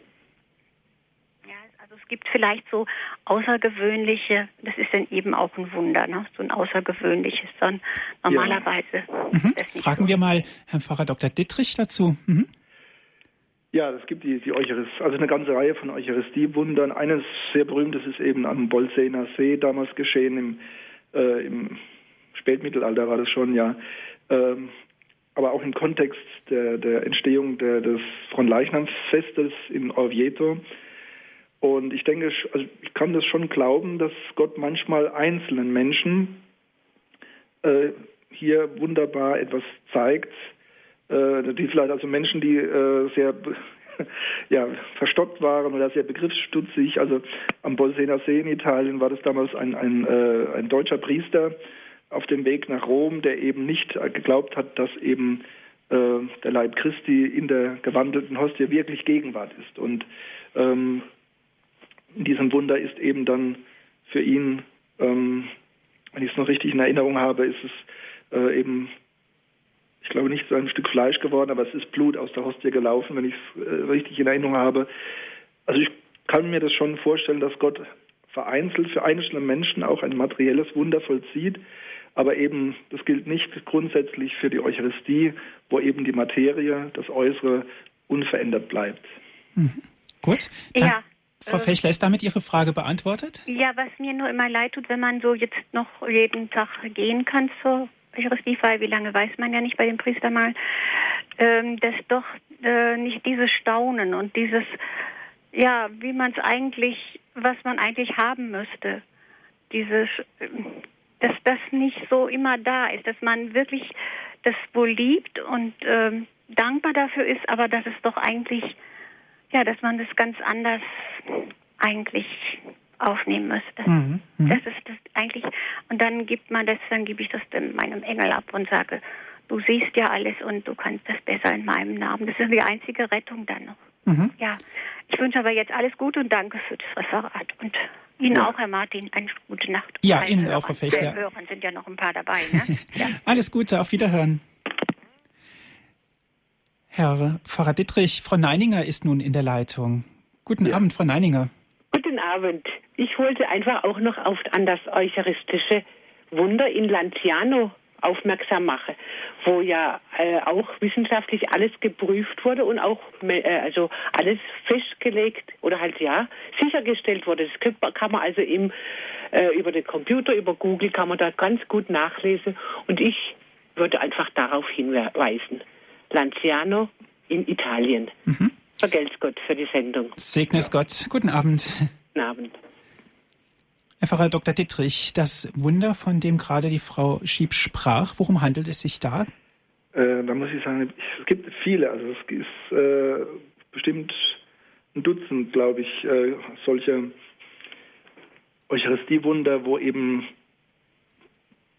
Ja, also es gibt vielleicht so außergewöhnliche, das ist dann eben auch ein Wunder, ne? so ein außergewöhnliches, dann normalerweise. Ja. Mhm. Fragen so. wir mal Herrn Pfarrer Dr. Dittrich dazu. Mhm. Ja, es gibt die, die Eucharistie, also eine ganze Reihe von Eucharistiewundern. Eines sehr berühmtes ist eben am Bolsener See damals geschehen, im, äh, im Spätmittelalter war das schon, ja. Ähm, aber auch im Kontext der, der Entstehung der, des Fronleichnamsfestes in Orvieto. Und ich denke, also ich kann das schon glauben, dass Gott manchmal einzelnen Menschen äh, hier wunderbar etwas zeigt, die vielleicht also Menschen, die äh, sehr ja, verstockt waren oder sehr begriffsstutzig. Also am Bolsener See in Italien war das damals ein, ein, äh, ein deutscher Priester auf dem Weg nach Rom, der eben nicht geglaubt hat, dass eben äh, der Leib Christi in der gewandelten Hostie wirklich Gegenwart ist. Und ähm, in diesem Wunder ist eben dann für ihn, ähm, wenn ich es noch richtig in Erinnerung habe, ist es äh, eben ich glaube nicht so ein Stück Fleisch geworden, aber es ist Blut aus der Hostie gelaufen, wenn ich es äh, richtig in Erinnerung habe. Also ich kann mir das schon vorstellen, dass Gott vereinzelt für einzelne Menschen auch ein materielles Wunder vollzieht, aber eben das gilt nicht grundsätzlich für die Eucharistie, wo eben die Materie, das Äußere unverändert bleibt. Mhm. Gut. Dann ja. Frau äh, Fechler, ist damit Ihre Frage beantwortet? Ja, was mir nur immer leid tut, wenn man so jetzt noch jeden Tag gehen kann zur Eucharistiefeier, wie lange weiß man ja nicht bei dem Priester mal, ähm, dass doch äh, nicht dieses Staunen und dieses, ja, wie man es eigentlich, was man eigentlich haben müsste, dieses, dass das nicht so immer da ist, dass man wirklich das wohl liebt und ähm, dankbar dafür ist, aber dass es doch eigentlich, ja, dass man das ganz anders eigentlich aufnehmen müsste. Mhm, mh. Das ist das eigentlich. Und dann gibt man das, dann gebe ich das meinem Engel ab und sage, du siehst ja alles und du kannst das besser in meinem Namen. Das ist die einzige Rettung dann noch. Mhm. Ja, ich wünsche aber jetzt alles Gute und danke für das Referat. Und Ihnen ja. auch, Herr Martin, eine gute Nacht. Ja, Ihnen auch, Frau Fech. Ja. Hörern sind ja noch ein paar dabei. Ne? ja. Alles Gute, auf Wiederhören. Herr Pfarrer Dittrich, Frau Neininger ist nun in der Leitung. Guten. Abend, Frau Neininger. Guten Abend. Ich wollte einfach auch noch auf an das eucharistische Wunder in Lanciano aufmerksam mache, wo ja äh, auch wissenschaftlich alles geprüft wurde und auch äh, also alles festgelegt oder halt ja sichergestellt wurde. Das kann man also im, äh, über den Computer, über Google kann man da ganz gut nachlesen und ich würde einfach darauf hinweisen. Lanciano in Italien. Mhm. Vergelt's Gott für die Sendung. Segne es ja. Gott. Guten Abend. Guten Abend. Herr Pfarrer Dr. Dittrich, das Wunder, von dem gerade die Frau Schieb sprach, worum handelt es sich da? Äh, da muss ich sagen, es gibt viele. Also es ist äh, bestimmt ein Dutzend, glaube ich, äh, solche Eucharistiewunder, wo eben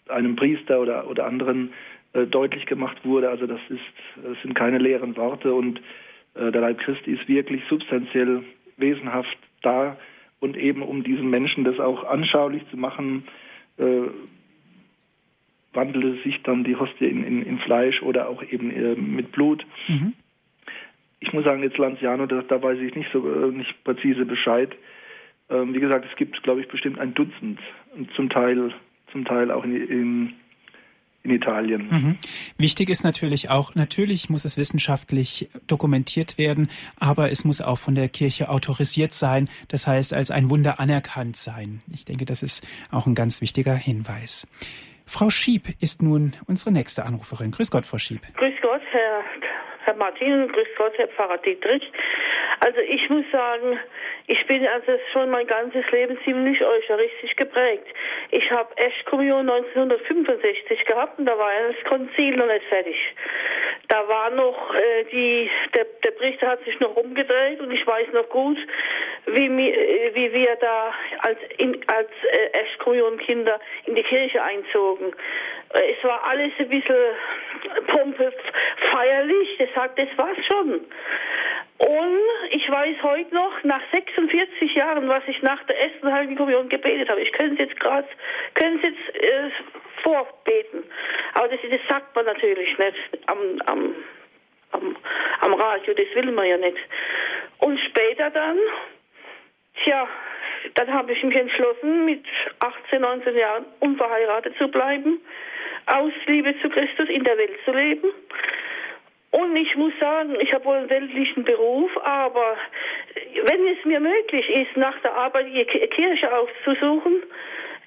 einem Priester oder, oder anderen äh, deutlich gemacht wurde. Also das ist, das sind keine leeren Worte und äh, der Leib Christi ist wirklich substanziell wesenhaft da und eben um diesen Menschen das auch anschaulich zu machen, äh, wandelte sich dann die Hostie in, in, in Fleisch oder auch eben äh, mit Blut. Mhm. Ich muss sagen, jetzt Lanciano, da, da weiß ich nicht so äh, nicht präzise Bescheid. Ähm, wie gesagt, es gibt, glaube ich, bestimmt ein Dutzend und zum Teil, zum Teil auch in, in in Italien. Mhm. Wichtig ist natürlich auch, natürlich muss es wissenschaftlich dokumentiert werden, aber es muss auch von der Kirche autorisiert sein, das heißt als ein Wunder anerkannt sein. Ich denke, das ist auch ein ganz wichtiger Hinweis. Frau Schieb ist nun unsere nächste Anruferin. Grüß Gott, Frau Schieb. Grüß Gott, Herr, Herr Martin, grüß Gott, Herr Pfarrer Dietrich. Also ich muss sagen, ich bin also schon mein ganzes Leben ziemlich eucharistisch geprägt. Ich habe Eschkommunion 1965 gehabt und da war das Konzil noch nicht fertig. Da war noch äh, die, der, der Priester hat sich noch umgedreht und ich weiß noch gut, wie, äh, wie wir da als, in, als äh, Eschkommunion-Kinder in die Kirche einzogen. Äh, es war alles ein bisschen Pompe feierlich, das, hat, das war's schon. Und ich weiß heute noch, nach 46 Jahren, was ich nach der ersten Heiligen Kommunion gebetet habe. Ich könnte es jetzt gerade, könnte es jetzt äh, vorbeten. Aber das, das sagt man natürlich nicht am, am, am, am Radio, das will man ja nicht. Und später dann, tja, dann habe ich mich entschlossen, mit 18, 19 Jahren unverheiratet zu bleiben, aus Liebe zu Christus in der Welt zu leben. Und ich muss sagen, ich habe wohl einen weltlichen Beruf, aber wenn es mir möglich ist, nach der Arbeit die Kirche aufzusuchen,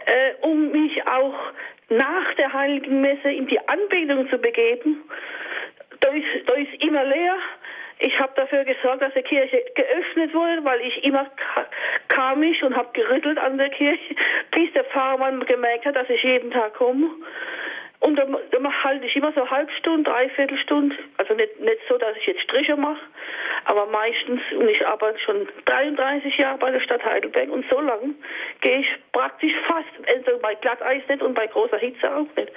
äh, um mich auch nach der Heiligen Messe in die Anbetung zu begeben, da ist, da ist immer leer. Ich habe dafür gesorgt, dass die Kirche geöffnet wurde, weil ich immer kam ich und habe gerüttelt an der Kirche, bis der Pfarrmann gemerkt hat, dass ich jeden Tag komme. Und dann, dann halte ich immer so Halbstunde, Dreiviertelstunde. Also nicht, nicht so, dass ich jetzt Striche mache, aber meistens, und ich arbeite schon 33 Jahre bei der Stadt Heidelberg und so lange gehe ich praktisch fast, also bei Glatteis nicht und bei großer Hitze auch nicht.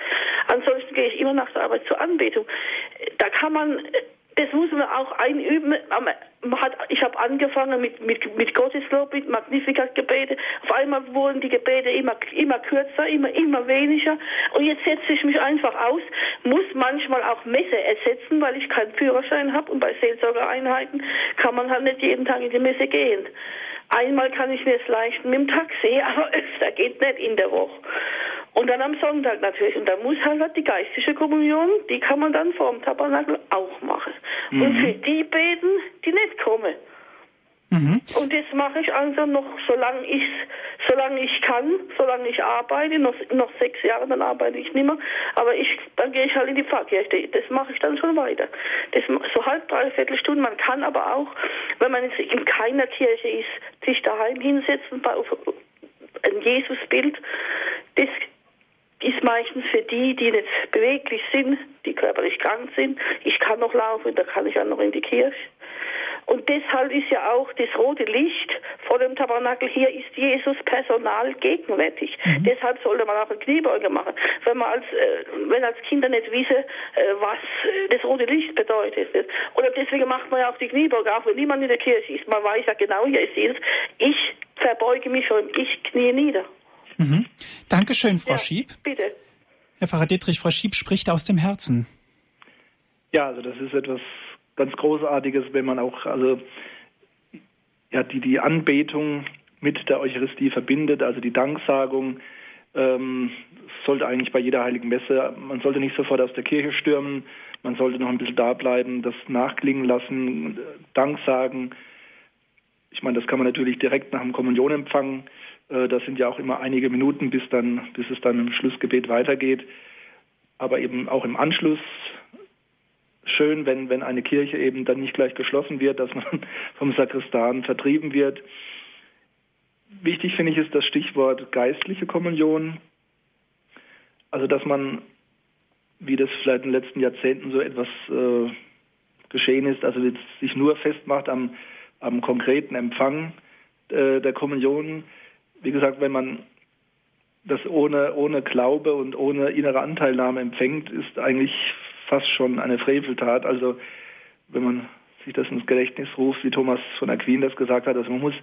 Ansonsten gehe ich immer nach der Arbeit zur Anbetung. Da kann man das muss man auch einüben. Man hat, ich habe angefangen mit, mit, mit Gotteslob, mit Magnificat-Gebete. Auf einmal wurden die Gebete immer, immer kürzer, immer, immer weniger. Und jetzt setze ich mich einfach aus, muss manchmal auch Messe ersetzen, weil ich keinen Führerschein habe. Und bei Seelsorgereinheiten kann man halt nicht jeden Tag in die Messe gehen. Einmal kann ich mir es leisten mit dem Taxi, aber öfter geht nicht in der Woche. Und dann am Sonntag natürlich. Und da muss halt die geistige Kommunion, die kann man dann vor dem Tabernakel auch machen. Mhm. Und für die beten, die nicht kommen. Mhm. Und das mache ich also noch, solange ich, solange ich kann, solange ich arbeite, noch, noch sechs Jahre, dann arbeite ich nicht mehr. Aber ich, dann gehe ich halt in die Pfarrkirche. Das mache ich dann schon weiter. Das so halb, dreiviertel Stunden. Man kann aber auch, wenn man in keiner Kirche ist, sich daheim hinsetzen, bei, Jesusbild, das ist meistens für die, die nicht beweglich sind, die körperlich krank sind. Ich kann noch laufen, da kann ich auch noch in die Kirche. Und deshalb ist ja auch das rote Licht vor dem Tabernakel hier ist Jesus personal gegenwärtig. Mhm. Deshalb sollte man auch eine Kniebeuge machen. Wenn man als, äh, wenn als Kinder nicht wissen, äh, was äh, das rote Licht bedeutet. Oder deswegen macht man ja auch die Kniebeuge, auch wenn niemand in der Kirche ist. Man weiß ja genau, hier ist Jesus. Ich verbeuge mich vor ihm, ich knie nieder. Mhm. Dankeschön, Frau ja, Schieb. Bitte. Herr Pfarrer Dietrich, Frau Schieb spricht aus dem Herzen. Ja, also das ist etwas ganz Großartiges, wenn man auch also ja die die Anbetung mit der Eucharistie verbindet, also die Danksagung ähm, sollte eigentlich bei jeder heiligen Messe, man sollte nicht sofort aus der Kirche stürmen, man sollte noch ein bisschen da bleiben, das nachklingen lassen, Dank sagen. Ich meine, das kann man natürlich direkt nach dem Kommunionempfang. Äh, das sind ja auch immer einige Minuten, bis dann, bis es dann im Schlussgebet weitergeht. Aber eben auch im Anschluss schön, wenn, wenn eine Kirche eben dann nicht gleich geschlossen wird, dass man vom Sakristan vertrieben wird. Wichtig finde ich ist das Stichwort geistliche Kommunion. Also dass man, wie das vielleicht in den letzten Jahrzehnten so etwas äh, geschehen ist, also sich nur festmacht am, am konkreten Empfang äh, der Kommunion. Wie gesagt, wenn man das ohne, ohne Glaube und ohne innere Anteilnahme empfängt, ist eigentlich fast schon eine Freveltat. Also wenn man sich das ins Gedächtnis ruft, wie Thomas von Aquin das gesagt hat, also man muss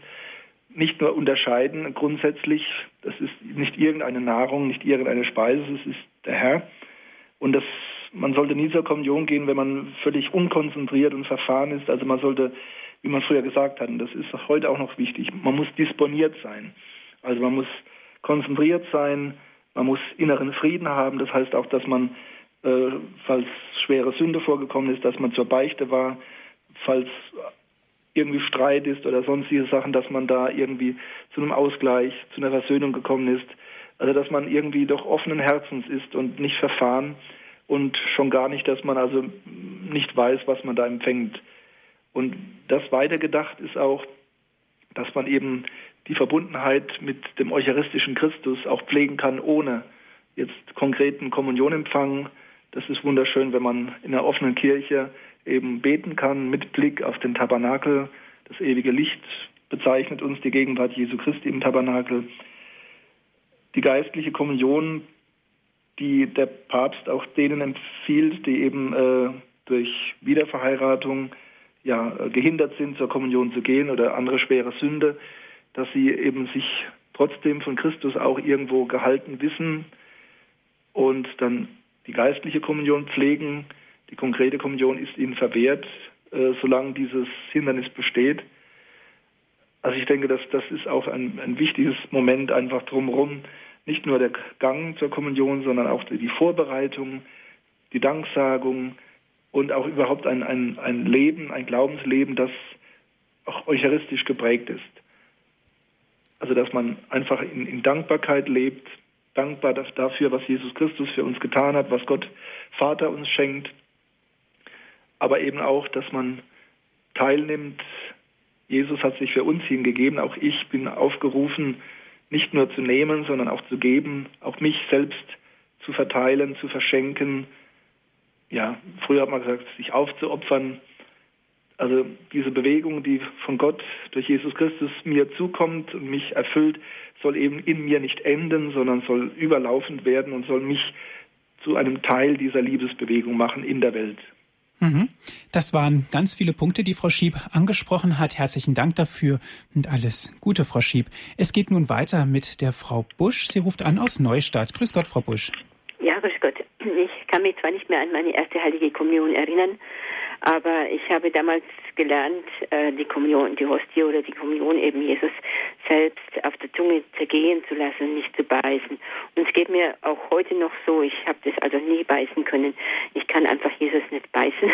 nicht nur unterscheiden grundsätzlich, das ist nicht irgendeine Nahrung, nicht irgendeine Speise, es ist der Herr. Und das, man sollte nie zur Kommunion gehen, wenn man völlig unkonzentriert und verfahren ist. Also man sollte, wie man früher gesagt hat, und das ist heute auch noch wichtig, man muss disponiert sein. Also man muss konzentriert sein, man muss inneren Frieden haben. Das heißt auch, dass man äh, falls schwere Sünde vorgekommen ist, dass man zur Beichte war, falls irgendwie Streit ist oder sonstige Sachen, dass man da irgendwie zu einem Ausgleich, zu einer Versöhnung gekommen ist. Also dass man irgendwie doch offenen Herzens ist und nicht verfahren und schon gar nicht, dass man also nicht weiß, was man da empfängt. Und das weitergedacht ist auch, dass man eben die Verbundenheit mit dem eucharistischen Christus auch pflegen kann, ohne jetzt konkreten Kommunionempfang, das ist wunderschön, wenn man in einer offenen Kirche eben beten kann mit Blick auf den Tabernakel. Das ewige Licht bezeichnet uns die Gegenwart Jesu Christi im Tabernakel. Die geistliche Kommunion, die der Papst auch denen empfiehlt, die eben äh, durch Wiederverheiratung ja, gehindert sind, zur Kommunion zu gehen oder andere schwere Sünde, dass sie eben sich trotzdem von Christus auch irgendwo gehalten wissen und dann die geistliche Kommunion pflegen. Die konkrete Kommunion ist ihnen verwehrt, äh, solange dieses Hindernis besteht. Also ich denke, dass das ist auch ein, ein wichtiges Moment einfach drumherum. Nicht nur der Gang zur Kommunion, sondern auch die Vorbereitung, die Danksagung und auch überhaupt ein, ein, ein Leben, ein Glaubensleben, das auch eucharistisch geprägt ist. Also dass man einfach in, in Dankbarkeit lebt, dankbar dafür, was Jesus Christus für uns getan hat, was Gott Vater uns schenkt, aber eben auch, dass man teilnimmt. Jesus hat sich für uns hingegeben, auch ich bin aufgerufen, nicht nur zu nehmen, sondern auch zu geben, auch mich selbst zu verteilen, zu verschenken. Ja, früher hat man gesagt, sich aufzuopfern. Also diese Bewegung, die von Gott durch Jesus Christus mir zukommt und mich erfüllt, soll eben in mir nicht enden, sondern soll überlaufend werden und soll mich zu einem Teil dieser Liebesbewegung machen in der Welt. Mhm. Das waren ganz viele Punkte, die Frau Schieb angesprochen hat. Herzlichen Dank dafür und alles Gute, Frau Schieb. Es geht nun weiter mit der Frau Busch. Sie ruft an aus Neustadt. Grüß Gott, Frau Busch. Ja, grüß Gott. Ich kann mich zwar nicht mehr an meine erste Heilige Kommunion erinnern, aber ich habe damals gelernt, äh, die Kommunion, die Hostie oder die Kommunion eben Jesus selbst auf der Zunge zergehen zu lassen, nicht zu beißen. Und es geht mir auch heute noch so, ich habe das also nie beißen können. Ich kann einfach Jesus nicht beißen,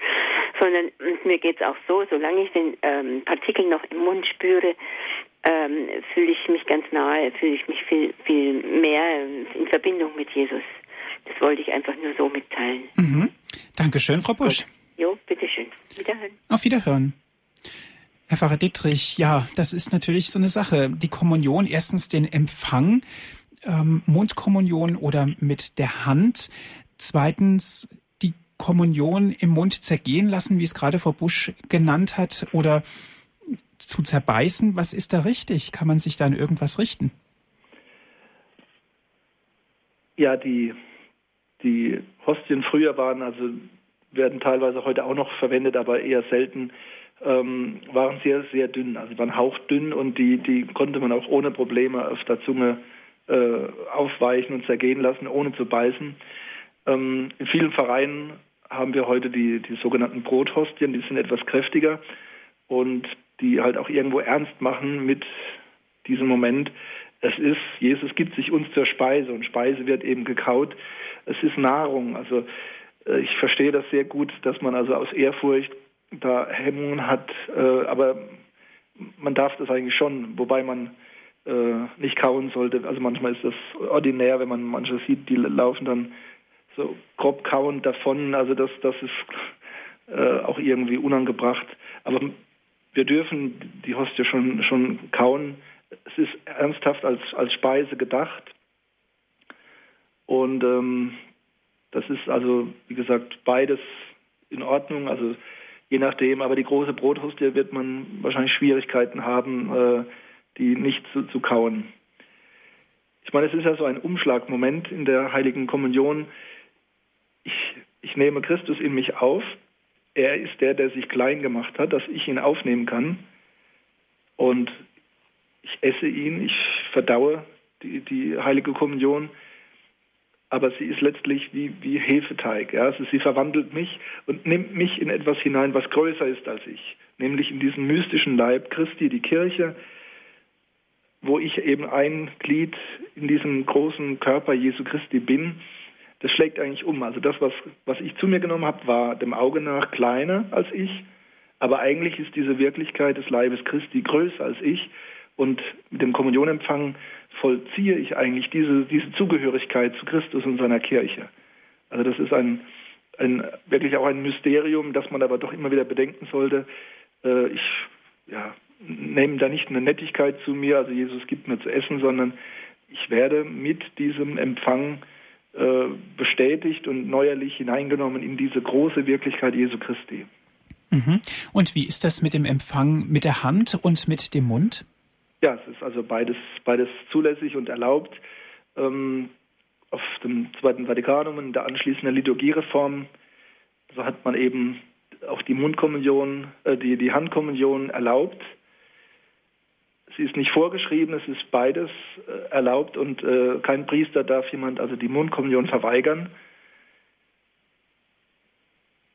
sondern mir geht es auch so, solange ich den ähm, Partikel noch im Mund spüre, ähm, fühle ich mich ganz nahe, fühle ich mich viel, viel mehr in Verbindung mit Jesus. Das wollte ich einfach nur so mitteilen. Mhm. Dankeschön, Frau Busch. Gut. Jo, bitteschön. Wiederhören. Auf Wiederhören. Herr Pfarrer Dittrich, ja, das ist natürlich so eine Sache. Die Kommunion, erstens den Empfang, ähm, Mundkommunion oder mit der Hand. Zweitens die Kommunion im Mund zergehen lassen, wie es gerade Frau Busch genannt hat, oder zu zerbeißen. Was ist da richtig? Kann man sich da an irgendwas richten? Ja, die, die Hostien früher waren, also werden teilweise heute auch noch verwendet, aber eher selten, ähm, waren sehr, sehr dünn. Also waren hauchdünn und die, die konnte man auch ohne Probleme auf der Zunge äh, aufweichen und zergehen lassen, ohne zu beißen. Ähm, in vielen Vereinen haben wir heute die, die sogenannten Brothostien, die sind etwas kräftiger und die halt auch irgendwo ernst machen mit diesem Moment. Es ist, Jesus gibt sich uns zur Speise und Speise wird eben gekaut. Es ist Nahrung. Also ich verstehe das sehr gut, dass man also aus Ehrfurcht da Hemmungen hat, äh, aber man darf das eigentlich schon, wobei man äh, nicht kauen sollte. Also manchmal ist das ordinär, wenn man manche sieht, die laufen dann so grob kauend davon. Also das, das ist auch irgendwie unangebracht. Aber wir dürfen die Hostie schon, schon kauen. Es ist ernsthaft als, als Speise gedacht. Und ähm, das ist also, wie gesagt, beides in Ordnung. Also je nachdem, aber die große Brothostie wird man wahrscheinlich Schwierigkeiten haben, äh, die nicht zu, zu kauen. Ich meine, es ist ja so ein Umschlagmoment in der Heiligen Kommunion. Ich, ich nehme Christus in mich auf er ist der, der sich klein gemacht hat, dass ich ihn aufnehmen kann. Und ich esse ihn, ich verdaue die, die heilige Kommunion, aber sie ist letztlich wie, wie Hefeteig. Ja? Also sie verwandelt mich und nimmt mich in etwas hinein, was größer ist als ich, nämlich in diesen mystischen Leib Christi, die Kirche, wo ich eben ein Glied in diesem großen Körper Jesu Christi bin das schlägt eigentlich um. Also das, was, was ich zu mir genommen habe, war dem Auge nach kleiner als ich, aber eigentlich ist diese Wirklichkeit des Leibes Christi größer als ich und mit dem Kommunionempfang vollziehe ich eigentlich diese, diese Zugehörigkeit zu Christus und seiner Kirche. Also das ist ein, ein, wirklich auch ein Mysterium, das man aber doch immer wieder bedenken sollte. Äh, ich ja, nehme da nicht eine Nettigkeit zu mir, also Jesus gibt mir zu essen, sondern ich werde mit diesem Empfang äh, bestätigt und neuerlich hineingenommen in diese große Wirklichkeit Jesu Christi. Mhm. Und wie ist das mit dem Empfang mit der Hand und mit dem Mund? Ja, es ist also beides, beides zulässig und erlaubt. Ähm, auf dem Zweiten Vatikanum in der anschließenden Liturgiereform so hat man eben auch die Mundkommunion, äh, die, die Handkommunion erlaubt. Sie ist nicht vorgeschrieben, es ist beides äh, erlaubt und äh, kein Priester darf jemand also die Mundkommunion verweigern.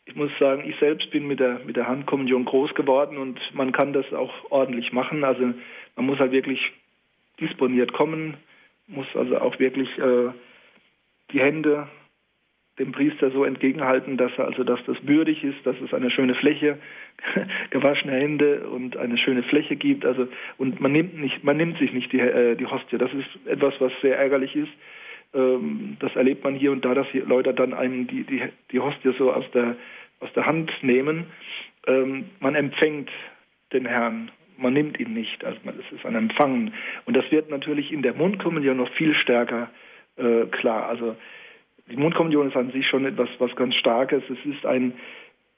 Ich muss sagen, ich selbst bin mit der, mit der Handkommunion groß geworden und man kann das auch ordentlich machen. Also man muss halt wirklich disponiert kommen, muss also auch wirklich äh, die Hände dem Priester so entgegenhalten, dass er also dass das würdig ist, dass es eine schöne Fläche, gewaschene Hände und eine schöne Fläche gibt. Also und man nimmt nicht, man nimmt sich nicht die, äh, die Hostie. Das ist etwas, was sehr ärgerlich ist. Ähm, das erlebt man hier und da, dass Leute dann einem die, die, die Hostie so aus der aus der Hand nehmen. Ähm, man empfängt den Herrn man nimmt ihn nicht, also es ist ein Empfangen. Und das wird natürlich in der Mundkommunion noch viel stärker äh, klar. Also die Mundkommunion ist an sich schon etwas was ganz Starkes. Es ist ein,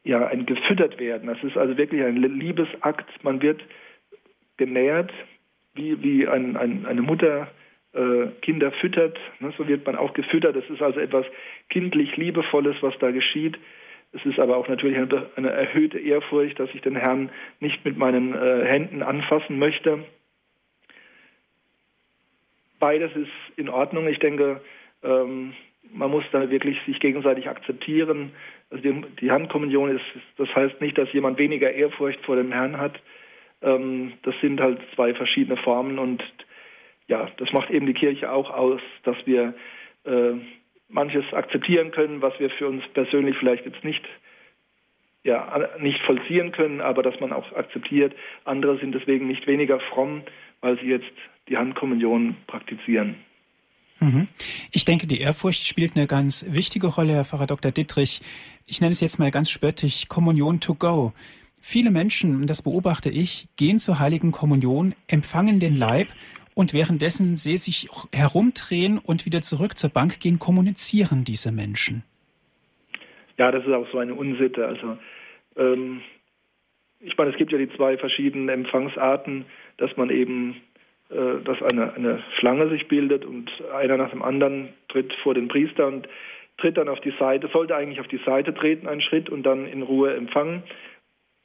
ja, ein gefüttert werden. Es ist also wirklich ein Liebesakt. Man wird genährt, wie, wie ein, ein, eine Mutter äh, Kinder füttert. Ne, so wird man auch gefüttert. Es ist also etwas kindlich Liebevolles, was da geschieht. Es ist aber auch natürlich eine, erhöhte Ehrfurcht, dass ich den Herrn nicht mit meinen äh, Händen anfassen möchte. Beides ist in Ordnung. Ich denke, ähm, man muss da wirklich sich gegenseitig akzeptieren. Also die, die, Handkommunion ist, das heißt nicht, dass jemand weniger Ehrfurcht vor dem Herrn hat. Ähm, das sind halt zwei verschiedene Formen und ja, das macht eben die Kirche auch aus, dass wir äh, manches akzeptieren können, was wir für uns persönlich vielleicht jetzt nicht ja, nicht vollziehen können, aber dass man auch akzeptiert. Andere sind deswegen nicht weniger fromm, weil sie jetzt die Handkommunion praktizieren. Mhm. Ich denke, die Ehrfurcht spielt eine ganz wichtige Rolle, Herr Pfarrer Dr. Dittrich. Ich nenne es jetzt mal ganz spöttisch Kommunion to go. Viele Menschen, das beobachte ich, gehen zur heiligen Kommunion, empfangen den Leib und währenddessen sie sich herumdrehen und wieder zurück zur Bank gehen, kommunizieren diese Menschen. Ja, das ist auch so eine Unsitte. Also ähm, ich meine, es gibt ja die zwei verschiedenen Empfangsarten, dass man eben, äh, dass eine, eine Schlange sich bildet und einer nach dem anderen tritt vor den Priester und tritt dann auf die Seite, sollte eigentlich auf die Seite treten, einen Schritt und dann in Ruhe empfangen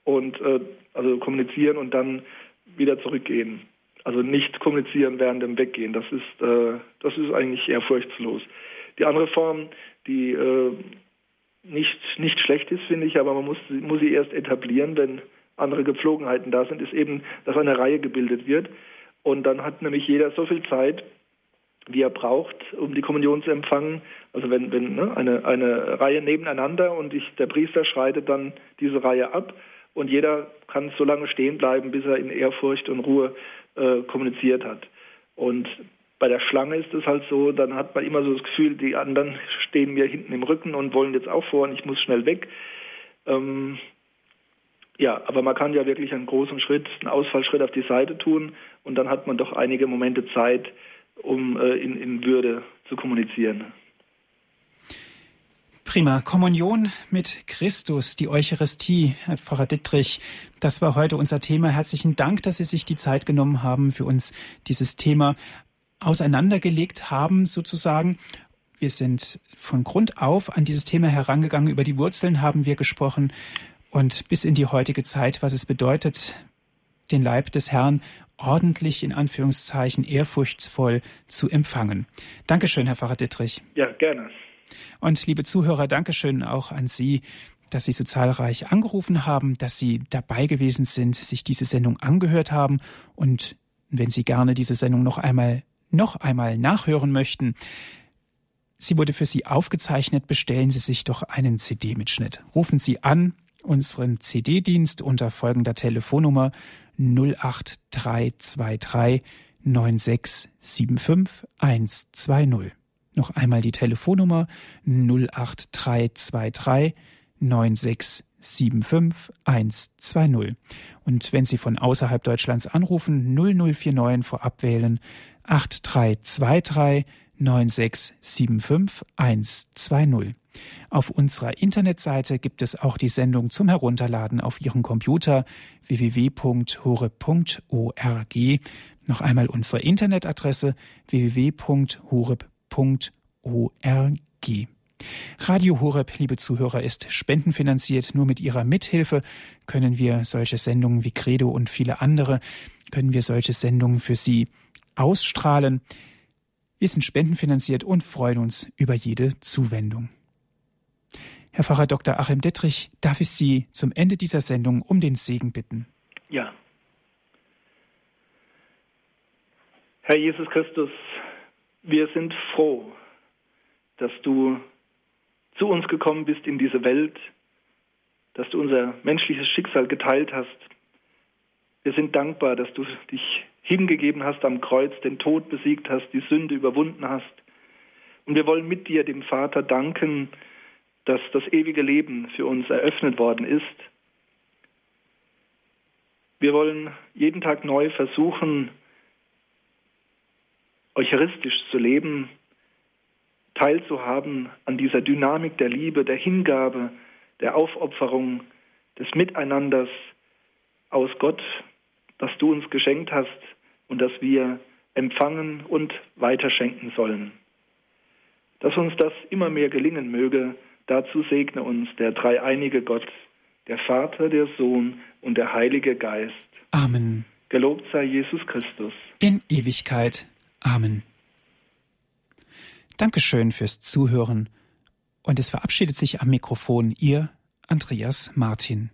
und äh, also kommunizieren und dann wieder zurückgehen. Also nicht kommunizieren während dem Weggehen. Das ist, äh, das ist eigentlich eher furchtslos. Die andere Form, die äh, nicht, nicht schlecht ist, finde ich, aber man muss, muss sie erst etablieren, wenn andere Gepflogenheiten da sind, ist eben, dass eine Reihe gebildet wird. Und dann hat nämlich jeder so viel Zeit, wie er braucht, um die Kommunion zu empfangen. Also wenn, wenn ne, eine, eine Reihe nebeneinander und ich, der Priester schreitet dann diese Reihe ab und jeder kann so lange stehen bleiben, bis er in Ehrfurcht und Ruhe äh, kommuniziert hat. Und bei der Schlange ist es halt so, dann hat man immer so das Gefühl, die anderen stehen mir hinten im Rücken und wollen jetzt auch vor und ich muss schnell weg. Ähm, ja, aber man kann ja wirklich einen großen Schritt, einen Ausfallschritt auf die Seite tun und dann hat man doch einige Momente Zeit, um äh, in, in Würde zu kommunizieren. Prima. Kommunion mit Christus, die Eucharistie, Herr Pfarrer Dittrich. Das war heute unser Thema. Herzlichen Dank, dass Sie sich die Zeit genommen haben, für uns dieses Thema auseinandergelegt haben, sozusagen. Wir sind von Grund auf an dieses Thema herangegangen. Über die Wurzeln haben wir gesprochen und bis in die heutige Zeit, was es bedeutet, den Leib des Herrn ordentlich in Anführungszeichen ehrfurchtsvoll zu empfangen. Dankeschön, Herr Pfarrer Dittrich. Ja, gerne. Und liebe Zuhörer, Dankeschön auch an Sie, dass Sie so zahlreich angerufen haben, dass Sie dabei gewesen sind, sich diese Sendung angehört haben und wenn Sie gerne diese Sendung noch einmal, noch einmal nachhören möchten, sie wurde für Sie aufgezeichnet, bestellen Sie sich doch einen CD-Mitschnitt. Rufen Sie an unseren CD-Dienst unter folgender Telefonnummer 08323 9675 120. Noch einmal die Telefonnummer 08323 9675 120. Und wenn Sie von außerhalb Deutschlands anrufen, 0049 vorab wählen 8323 9675 120. Auf unserer Internetseite gibt es auch die Sendung zum Herunterladen auf Ihren Computer www.hore.org. Noch einmal unsere Internetadresse www.horeb.org www.horeb.org. Radio Horeb, liebe Zuhörer, ist spendenfinanziert. Nur mit Ihrer Mithilfe können wir solche Sendungen wie Credo und viele andere, können wir solche Sendungen für Sie ausstrahlen. Wir sind spendenfinanziert und freuen uns über jede Zuwendung. Herr Pfarrer Dr. Achim Dittrich, darf ich Sie zum Ende dieser Sendung um den Segen bitten? Ja. Herr Jesus Christus, wir sind froh, dass du zu uns gekommen bist in diese Welt, dass du unser menschliches Schicksal geteilt hast. Wir sind dankbar, dass du dich hingegeben hast am Kreuz, den Tod besiegt hast, die Sünde überwunden hast. Und wir wollen mit dir, dem Vater, danken, dass das ewige Leben für uns eröffnet worden ist. Wir wollen jeden Tag neu versuchen, eucharistisch zu leben, teilzuhaben an dieser Dynamik der Liebe, der Hingabe, der Aufopferung, des Miteinanders aus Gott, das du uns geschenkt hast und das wir empfangen und weiterschenken sollen. Dass uns das immer mehr gelingen möge, dazu segne uns der dreieinige Gott, der Vater, der Sohn und der Heilige Geist. Amen. Gelobt sei Jesus Christus. In Ewigkeit. Amen. Dankeschön fürs Zuhören und es verabschiedet sich am Mikrofon Ihr Andreas Martin.